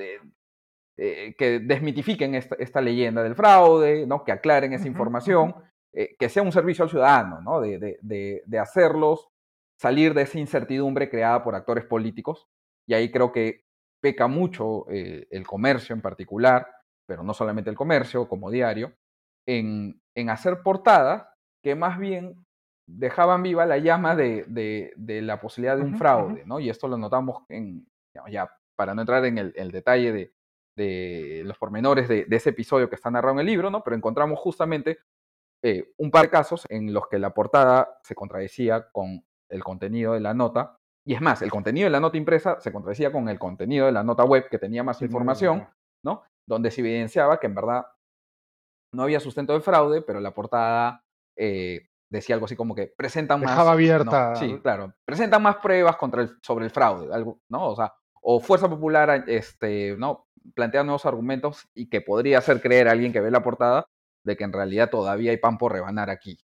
Eh, que desmitifiquen esta, leyenda del fraude, ¿no? que aclaren esa información, eh, que sea un servicio al ciudadano, ¿no? de, de, hacerlos salir de esa incertidumbre creada por actores políticos. Y ahí creo que peca mucho el comercio en particular, pero no solamente el comercio, como diario, en, en hacer portadas que más bien dejaban viva la llama de, de, la posibilidad de un fraude, ¿no? Y esto lo notamos en, ya para no entrar en el, detalle de, de, los pormenores de, ese episodio que está narrado en el libro, ¿no? Pero encontramos justamente eh, un par de casos en los que la portada se contradecía con el contenido de la nota. Y es más, el contenido de la nota impresa se contradecía con el contenido de la nota web que tenía más información, ¿no? Donde se evidenciaba que en verdad no había sustento de fraude, pero la portada eh, decía algo así como que presentan más. Dejaba abierta. sí, claro. Presentan más pruebas contra el, sobre el fraude, algo, ¿no? O sea, o Fuerza Popular, este, ¿no? Plantea nuevos argumentos y que podría hacer creer a alguien que ve la portada de que en realidad todavía hay pan por rebanar aquí,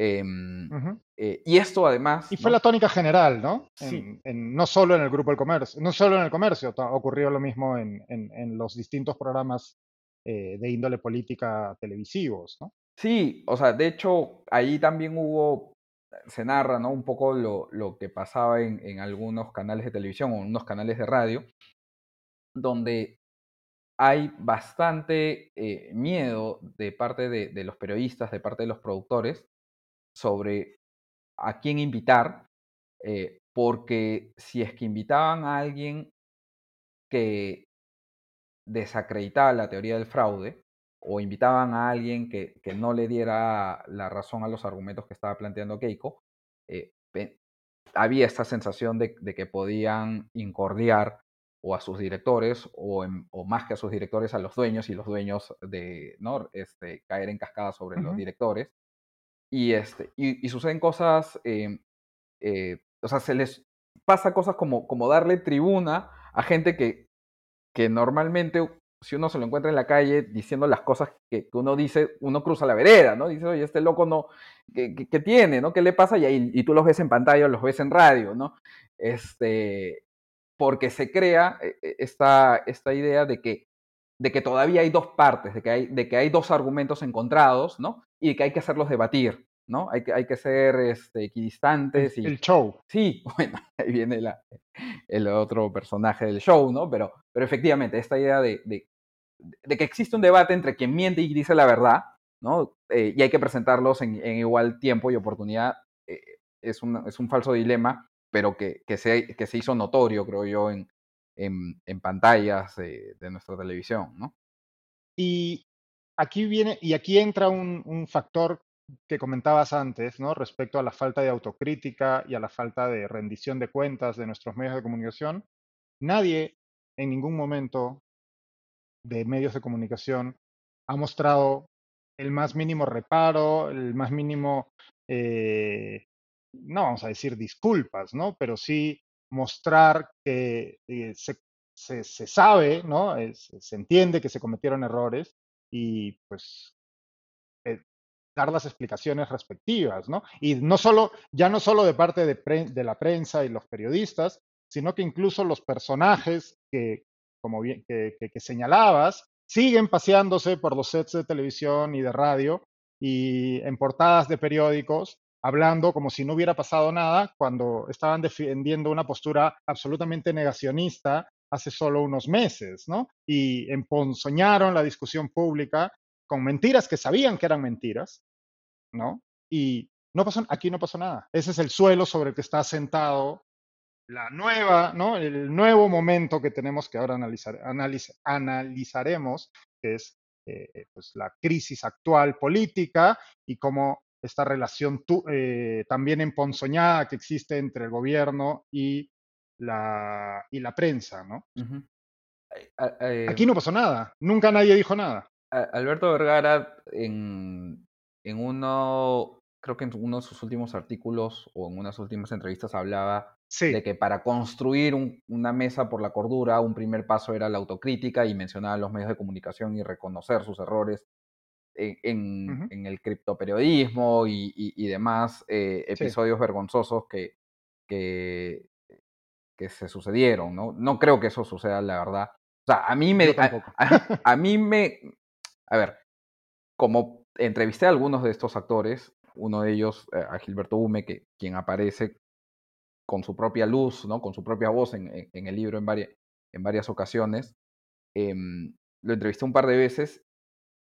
¿no? Em, eh, y esto además. Y fue la tónica general, ¿no? Sí. En, no solo en el grupo del comercio, no solo en el comercio, ocurrió lo mismo en, en los distintos programas eh, de índole política televisivos, ¿no? Sí, o sea, de hecho, ahí también hubo, se narra, ¿no? Un poco lo, lo que pasaba en, en, algunos canales de televisión o en unos canales de radio, donde hay bastante eh, miedo de parte de, de, los periodistas, de parte de los productores, sobre a quién invitar, eh, porque si es que invitaban a alguien que desacreditaba la teoría del fraude, o invitaban a alguien que, que, no le diera la razón a los argumentos que estaba planteando Keiko, eh, había esta sensación de, de, que podían incordiar o a sus directores o, o, más que a sus directores a los dueños y los dueños de ¿no? este, caer en cascada sobre los directores. Y, este, y, suceden cosas, eh, eh, o sea, se les pasa cosas como, como darle tribuna a gente que, que normalmente si uno se lo encuentra en la calle diciendo las cosas que, uno dice, uno cruza la vereda, ¿no? Dice, oye, este loco no, ¿qué, tiene, no? ¿Qué le pasa? Y, ahí, y tú los ves en pantalla, los ves en radio, ¿no? Este, porque se crea eh, eh, esta, esta idea de que, de que todavía hay dos partes, de que hay, de que hay dos argumentos encontrados, ¿no? Y que hay que hacerlos debatir, ¿no? Hay que, hay que ser este, equidistantes. Y, el show. Sí, bueno, ahí viene la, el otro personaje del show, ¿no? Pero, pero efectivamente, esta idea de, de que existe un debate entre quien miente y dice la verdad, ¿no? Eh, y hay que presentarlos en, igual tiempo y oportunidad, eh, es, un, es un falso dilema, pero que, que, se, que se hizo notorio, creo yo, en, en, pantallas de, nuestra televisión, ¿no? Y aquí viene, y aquí entra un, un factor que comentabas antes, ¿no? Respecto a la falta de autocrítica y a la falta de rendición de cuentas de nuestros medios de comunicación, nadie en ningún momento de medios de comunicación ha mostrado el más mínimo reparo, el más mínimo, eh, no vamos a decir disculpas, ¿no? Pero sí mostrar que eh, se, se, sabe, ¿no? se entiende que se cometieron errores y pues eh, dar las explicaciones respectivas, ¿no? Y no solo, ya no solo de parte de, de, la prensa y los periodistas, sino que incluso los personajes que, como bien, que, que, señalabas, siguen paseándose por los sets de televisión y de radio y en portadas de periódicos hablando como si no hubiera pasado nada cuando estaban defendiendo una postura absolutamente negacionista hace solo unos meses, ¿no? Y emponzoñaron la discusión pública con mentiras que sabían que eran mentiras, ¿no? Y no pasó, aquí no pasó nada. Ese es el suelo sobre el que está sentado la nueva, ¿no? El nuevo momento que tenemos que ahora analizar, analizaremos, que es eh, pues la crisis actual política y cómo esta relación eh, también emponzoñada que existe entre el gobierno y la, y la prensa, ¿no? Eh, aquí no pasó nada, nunca nadie dijo nada. Alberto Vergara en, en uno, creo que en uno de sus últimos artículos o en unas últimas entrevistas hablaba de que para construir una mesa por la cordura, un primer paso era la autocrítica y mencionaba los medios de comunicación y reconocer sus errores en, en, el criptoperiodismo y, y, demás eh, episodios vergonzosos que, que, que, se sucedieron, ¿no? No creo que eso suceda, la verdad. O sea, a mí me... A, mí me... A ver, como entrevisté a algunos de estos actores, uno de ellos, eh, a Gilberto Hume, que, quien aparece con su propia luz, ¿no? con su propia voz en, en, el libro en varias, en varias ocasiones. Em, lo entrevisté un par de veces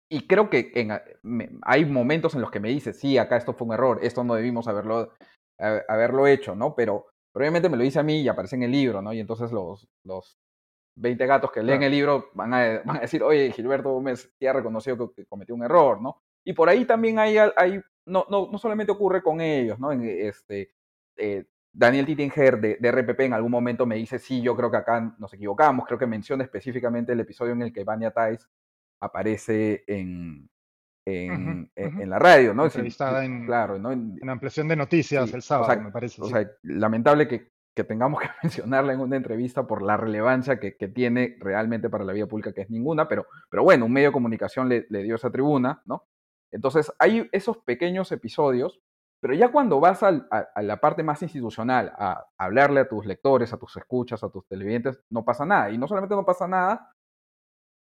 y creo que en, hay momentos en los que me dice, sí, acá esto fue un error, esto no debimos haberlo, haberlo hecho, ¿no? Pero, obviamente me lo dice a mí y aparece en el libro, ¿no? Y entonces los, los 20 gatos que leen el libro van a, van a, decir, oye, Gilberto Gómez ya reconoció que, cometió un error, ¿no? Y por ahí también hay, hay no, no, no solamente ocurre con ellos, ¿no? En, este, eh, Daniel Tittinger de, de, RPP en algún momento me dice, sí, yo creo que acá nos equivocamos, creo que menciona específicamente el episodio en el que Vania Tais aparece en, en, en, la radio, ¿no? Entrevistada en, claro, ¿no? en, ampliación de noticias el sábado, me parece. O sea, lamentable que, que, tengamos que mencionarla en una entrevista por la relevancia que, que, tiene realmente para la vida pública, que es ninguna, pero, pero bueno, un medio de comunicación le, le dio esa tribuna, ¿no? Entonces, hay esos pequeños episodios pero ya cuando vas a, la parte más institucional, a, hablarle a tus lectores, a tus escuchas, a tus televidentes, no pasa nada. Y no solamente no pasa nada,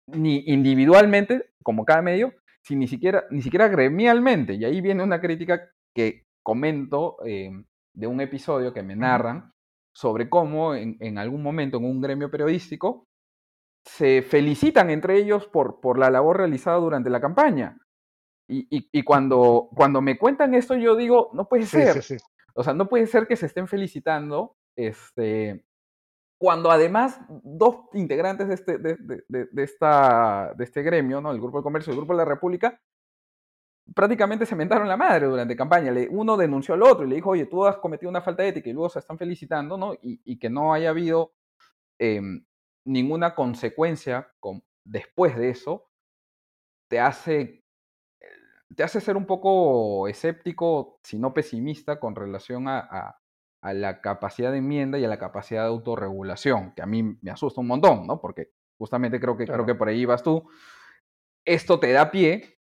ni individualmente, como cada medio, sino ni siquiera, ni siquiera gremialmente. Y ahí viene una crítica que comento eh, de un episodio que me narran sobre cómo en, en, algún momento en un gremio periodístico se felicitan entre ellos por, por la labor realizada durante la campaña. Y, cuando, cuando me cuentan esto, yo digo, no puede ser. O sea, no puede ser que se estén felicitando, este, cuando además dos integrantes de este, de, esta, de este gremio, ¿no? el Grupo de Comercio y el Grupo de la República, prácticamente se mentaron la madre durante campaña. uno denunció al otro y le dijo, oye, tú has cometido una falta de ética y luego se están felicitando, ¿no? Y, que no haya habido em, ninguna consecuencia con, después de eso, te hace te hace ser un poco escéptico, si no pesimista, con relación a, la capacidad de enmienda y a la capacidad de autorregulación, que a mí me asusta un montón, ¿no? Porque justamente creo que, creo que por ahí vas tú. Esto te da pie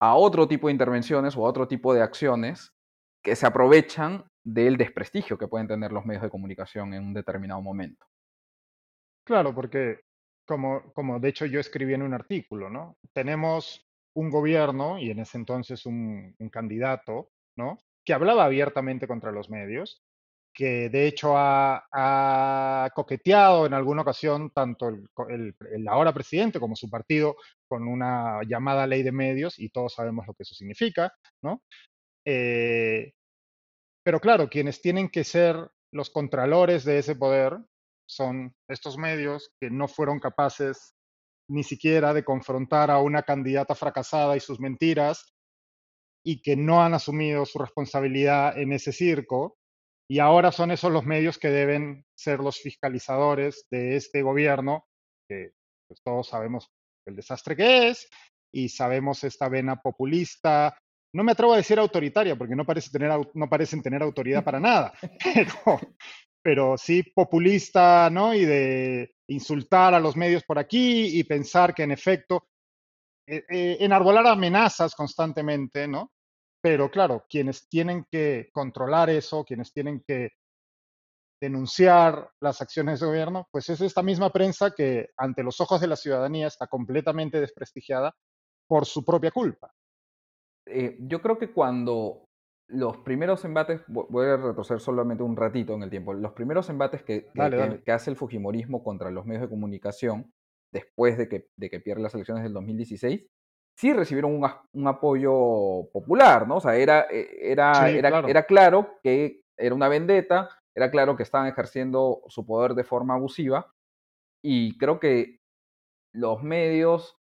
a otro tipo de intervenciones o a otro tipo de acciones que se aprovechan del desprestigio que pueden tener los medios de comunicación en un determinado momento. Claro, porque como, como de hecho yo escribí en un artículo, ¿no? Tenemos un gobierno y en ese entonces un, candidato, ¿no? Que hablaba abiertamente contra los medios, que de hecho ha, coqueteado en alguna ocasión tanto el, ahora presidente como su partido con una llamada ley de medios y todos sabemos lo que eso significa, ¿no? Eh, pero claro, quienes tienen que ser los contralores de ese poder son estos medios que no fueron capaces ni siquiera de confrontar a una candidata fracasada y sus mentiras y que no han asumido su responsabilidad en ese circo. Y ahora son esos los medios que deben ser los fiscalizadores de este gobierno, que pues, todos sabemos el desastre que es y sabemos esta vena populista. No me atrevo a decir autoritaria porque no, parece tener, no parecen tener autoridad para nada, pero, pero sí populista, ¿no? Y de insultar a los medios por aquí y pensar que en efecto eh, eh, enarbolar amenazas constantemente, ¿no? Pero claro, quienes tienen que controlar eso, quienes tienen que denunciar las acciones de gobierno, pues es esta misma prensa que ante los ojos de la ciudadanía está completamente desprestigiada por su propia culpa. Eh, yo creo que cuando los primeros embates, voy a retroceder solamente un ratito en el tiempo, los primeros embates que, que hace el Fujimorismo contra los medios de comunicación después de que, de que pierde las elecciones del 2016, sí recibieron un, apoyo popular, ¿no? O sea, era, eh, era, era, claro. era claro que era una vendetta, era claro que estaban ejerciendo su poder de forma abusiva y creo que los medios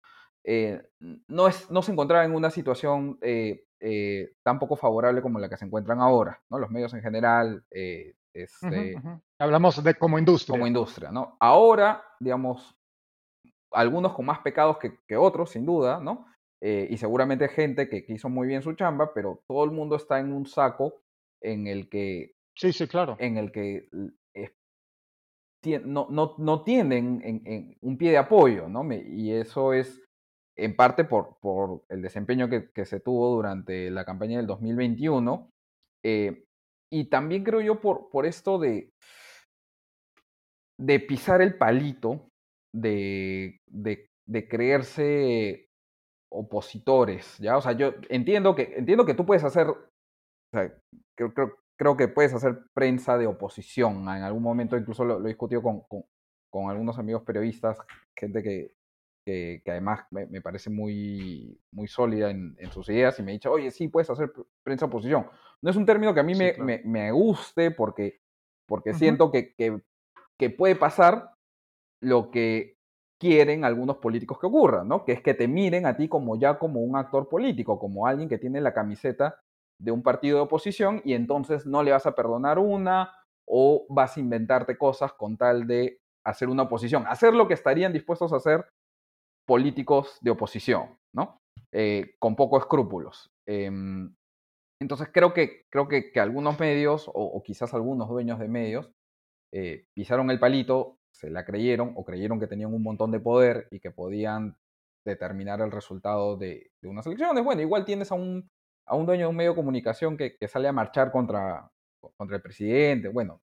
eh, no, es, no se encontraban en una situación eh, tan poco favorable como la que se encuentran ahora, ¿no? Los medios en general... Este, Hablamos de como industria. Como industria, ¿no? Ahora, digamos, algunos con más pecados que, otros, sin duda, ¿no? Eh, y seguramente gente que, hizo muy bien su chamba, pero todo el mundo está en un saco en el que... Sí, sí, claro. En el que no, no, no, tienen en, un pie de apoyo, ¿no? y eso es en parte por, por el desempeño que, se tuvo durante la campaña del 2021. Eh, y también creo yo por, por esto de, de pisar el palito de, de, creerse opositores, ¿ya? O sea, yo entiendo que, entiendo que tú puedes hacer, o sea, creo, creo, creo que puedes hacer prensa de oposición. En algún momento incluso lo, he discutido con, con, algunos amigos periodistas, gente que, que, además me, parece muy, muy sólida en, sus ideas y me ha dicho, oye, sí, puedes hacer prensa de oposición. No es un término que a mí me, me, guste porque, porque siento que, que, que, puede pasar, lo que quieren algunos políticos que ocurra, ¿no? Que es que te miren a ti como ya como un actor político, como alguien que tiene la camiseta de un partido de oposición y entonces no le vas a perdonar una o vas a inventarte cosas con tal de hacer una oposición, hacer lo que estarían dispuestos a hacer políticos de oposición, ¿no? Eh, con pocos escrúpulos. Em, entonces creo que, creo que, algunos medios, o, quizás algunos dueños de medios, eh, pisaron el palito se la creyeron o creyeron que tenían un montón de poder y que podían determinar el resultado de, unas elecciones. Bueno, igual tienes a un, a un dueño de un medio de comunicación que, sale a marchar contra, contra el presidente. Bueno,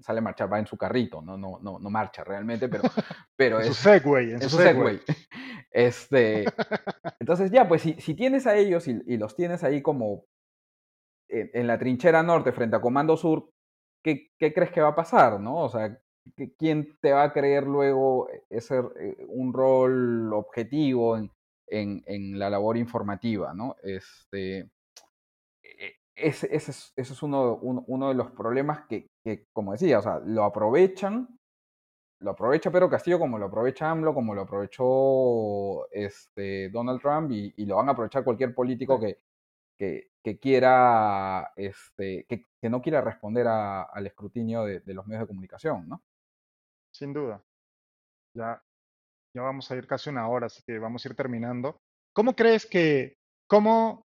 sale a marchar, va en su carrito, no, no, no, no marcha realmente, pero, pero es, su Segway, en su Segway. Este, entonces ya, pues si, si tienes a ellos y, los tienes ahí como en, en, la trinchera norte frente a Comando Sur, ¿qué, ¿qué, crees que va a pasar? ¿no? O sea, quién te va a creer luego ese, eh, un rol objetivo en, en, la labor informativa, ¿no? Este, e, ese, ese, es, ese es uno, uno, de los problemas que, que, como decía, o sea, lo aprovechan, lo aprovecha Pedro Castillo como lo aprovecha AMLO, como lo aprovechó este, Donald Trump y, y lo van a aprovechar cualquier político que, que, que, quiera, este, que, que, no quiera responder al escrutinio de, de, los medios de comunicación, ¿no? Sin duda. Ya, ya vamos a ir casi una hora, así que vamos a ir terminando. ¿Cómo crees que, cómo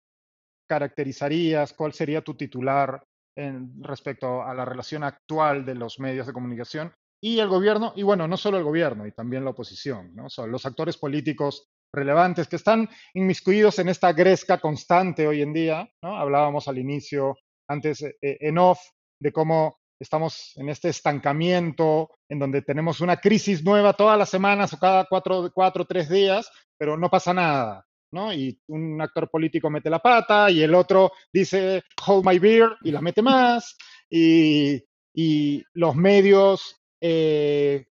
caracterizarías, cuál sería tu titular en, respecto a la relación actual de los medios de comunicación y el gobierno? Y bueno, no solo el gobierno, y también la oposición, ¿no? Son los actores políticos relevantes que están inmiscuidos en esta gresca constante hoy en día, ¿no? Hablábamos al inicio, antes eh, en off, de cómo estamos en este estancamiento en donde tenemos una crisis nueva todas las semanas o cada cuatro, cuatro tres días, pero no pasa nada. ¿no? Y un actor político mete la pata y el otro dice, hold my beer, y la mete más. Y, y los medios, eh,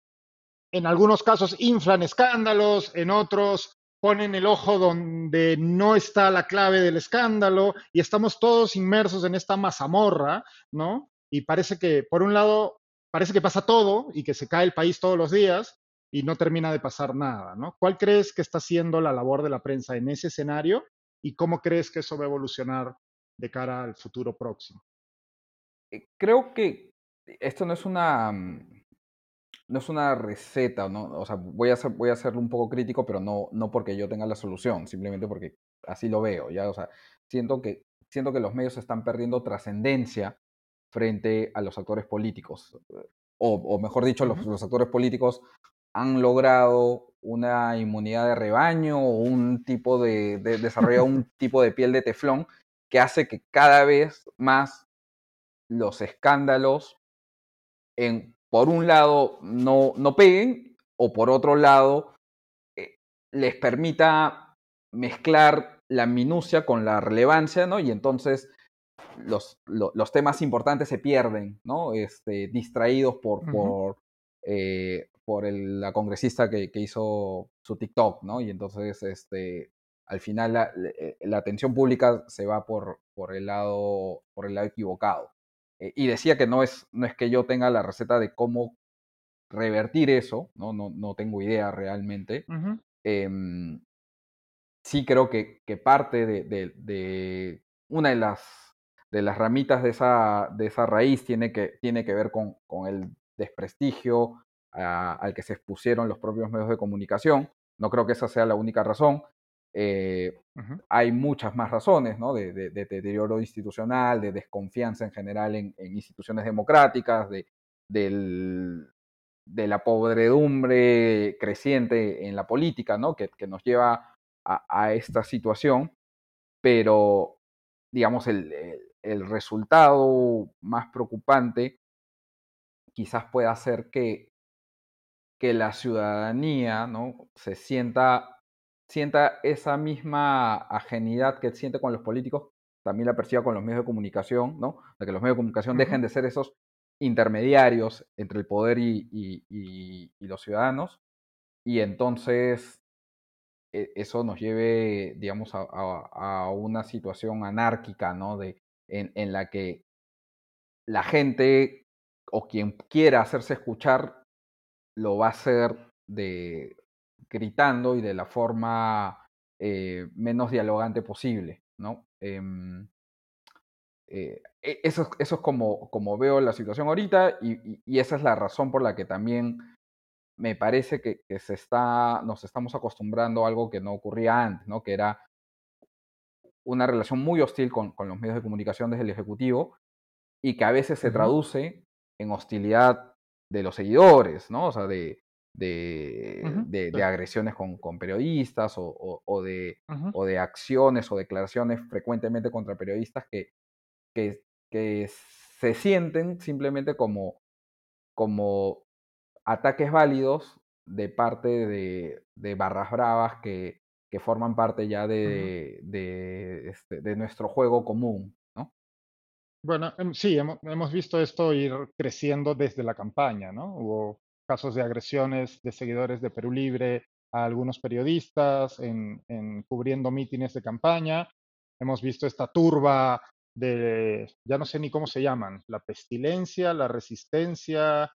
en algunos casos, inflan escándalos, en otros ponen el ojo donde no está la clave del escándalo y estamos todos inmersos en esta mazamorra, ¿no? Y parece que, por un lado, parece que pasa todo y que se cae el país todos los días y no termina de pasar nada, ¿no? ¿Cuál crees que está siendo la labor de la prensa en ese escenario y cómo crees que eso va a evolucionar de cara al futuro próximo? Eh, creo que esto no es una mm, no es una receta, ¿no? O sea, voy a, ser, voy a hacerlo un poco crítico, pero no, no porque yo tenga la solución, simplemente porque así lo veo, ¿ya? O sea, siento que, siento que los medios están perdiendo trascendencia frente a los actores políticos. O, mejor dicho, los, actores políticos han logrado una inmunidad de rebaño o un tipo de, de un tipo de piel de teflón que hace que cada vez más los escándalos en por un lado no, no peguen o por otro lado eh, les permita mezclar la minucia con la relevancia, ¿no? Y entonces los, los temas importantes se pierden, ¿no? Este, distraídos por, por, eh, por el, la congresista que, que, hizo su TikTok, ¿no? Y entonces, este, al final la, eh, la, atención pública se va por, por, el, lado, por el lado equivocado. Eh, y decía que no es, no es que yo tenga la receta de cómo revertir eso, no, no, no tengo idea realmente. Em, sí creo que, que parte de, de, una de las, de las ramitas de esa, de esa raíz tiene que, tiene que ver con, con el desprestigio al que se expusieron los propios medios de comunicación. No creo que esa sea la única razón, eh, hay muchas más razones, ¿no? De, deterioro institucional, de desconfianza en general en, instituciones democráticas, de, de la podredumbre creciente en la política, ¿no? Que, nos lleva a, esta situación, pero, digamos, el, el, resultado más preocupante quizás pueda ser que, que la ciudadanía, ¿no? Se sienta sienta esa misma ajenidad que siente con los políticos, también la perciba con los medios de comunicación, ¿no? De que los medios de comunicación dejen de ser esos intermediarios entre el poder y, los ciudadanos, y entonces eso nos lleve, digamos, a, una situación anárquica, ¿no? De, en, la que la gente o quien quiera hacerse escuchar lo va a hacer de, gritando y de la forma eh, menos dialogante posible, ¿no? Em, eh, e, eso, eso, es como, como, veo la situación ahorita y, esa es la razón por la que también me parece que, se está, nos estamos acostumbrando a algo que no ocurría antes, ¿no? Que era una relación muy hostil con, con los medios de comunicación desde el Ejecutivo y que a veces se traduce en hostilidad de los seguidores, ¿no? O sea, de, de, de, agresiones con, con periodistas o, o, de, o, de, acciones o declaraciones frecuentemente contra periodistas que, que, que se sienten simplemente como, como ataques válidos de parte de, de barras bravas que, que, forman parte ya de, de, este, de, nuestro juego común. ¿no? Bueno, em, sí, hemos, hemos, visto esto ir creciendo desde la campaña, ¿no? Hubo casos de agresiones de seguidores de Perú Libre a algunos periodistas en, cubriendo mítines de campaña. Hemos visto esta turba de, ya no sé ni cómo se llaman, la pestilencia, la resistencia.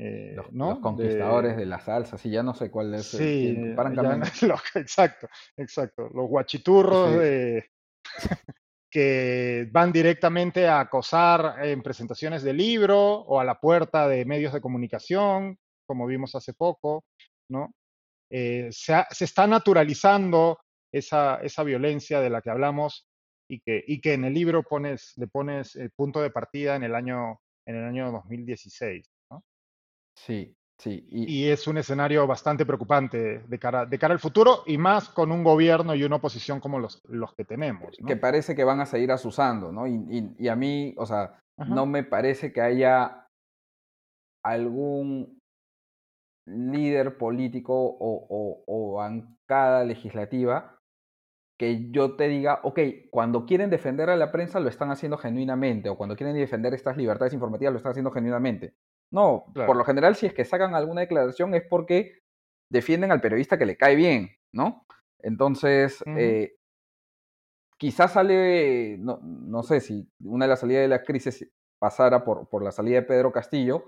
Eh, los, ¿no? conquistadores de, la salsa, sí, ya no sé cuál es. Sí, exacto, exacto. Los guachiturros de, que van directamente a acosar en presentaciones de libro o a la puerta de medios de comunicación como vimos hace poco, ¿no? Eh, se, está naturalizando esa, esa, violencia de la que hablamos y que, y que en el libro pones, le pones el punto de partida en el año, en el año 2016. Sí, sí. Y, es un escenario bastante preocupante de cara, de cara al futuro y más con un gobierno y una oposición como los, los que tenemos. Que parece que van a seguir asusando, ¿no? Y, y a mí, o sea, no me parece que haya algún líder político o, bancada legislativa que yo te diga, ok, cuando quieren defender a la prensa lo están haciendo genuinamente, o cuando quieren defender estas libertades informativas lo están haciendo genuinamente. No, por lo general si es que sacan alguna declaración es porque defienden al periodista que le cae bien, ¿no? Entonces, eh, quizás sale, no, no, sé si una de las salidas de la crisis pasara por, por la salida de Pedro Castillo,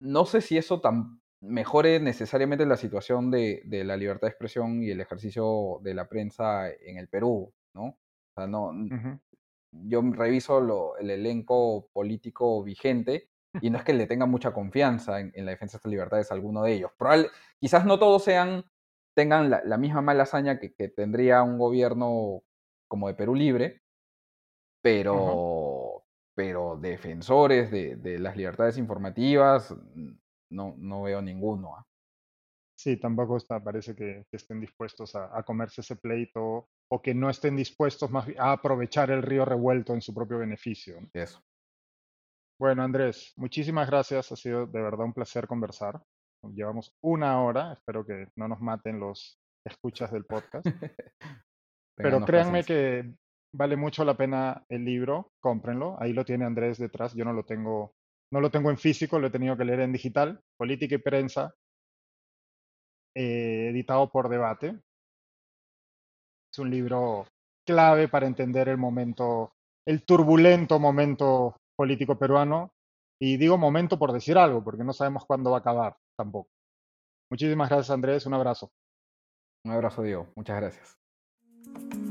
no sé si eso tan mejore necesariamente la situación de, la libertad de expresión y el ejercicio de la prensa en el Perú, ¿no? O sea, no, yo reviso el elenco político vigente y no es que le tenga mucha confianza en, la defensa de estas libertades a alguno de ellos. quizás no todos sean, tengan la, misma mala hazaña que, tendría un gobierno como de Perú Libre, pero, pero defensores de, las libertades informativas no, no veo ninguno. ¿ah? Sí, tampoco está, parece que, estén dispuestos a, comerse ese pleito o que no estén dispuestos más a aprovechar el río revuelto en su propio beneficio. Eso. Bueno, Andrés, muchísimas gracias. Ha sido de verdad un placer conversar. Llevamos una hora. Espero que no nos maten los escuchas del podcast. Pero créanme que vale mucho la pena el libro. Cómprenlo. Ahí lo tiene Andrés detrás. Yo no lo tengo, no lo tengo en físico, lo he tenido que leer en digital. Política y prensa, eh, editado por Debate. Es un libro clave para entender el momento, el turbulento momento político peruano. Y digo momento por decir algo, porque no sabemos cuándo va a acabar tampoco. Muchísimas gracias, Andrés. Un abrazo. Un abrazo, Diego. Muchas gracias.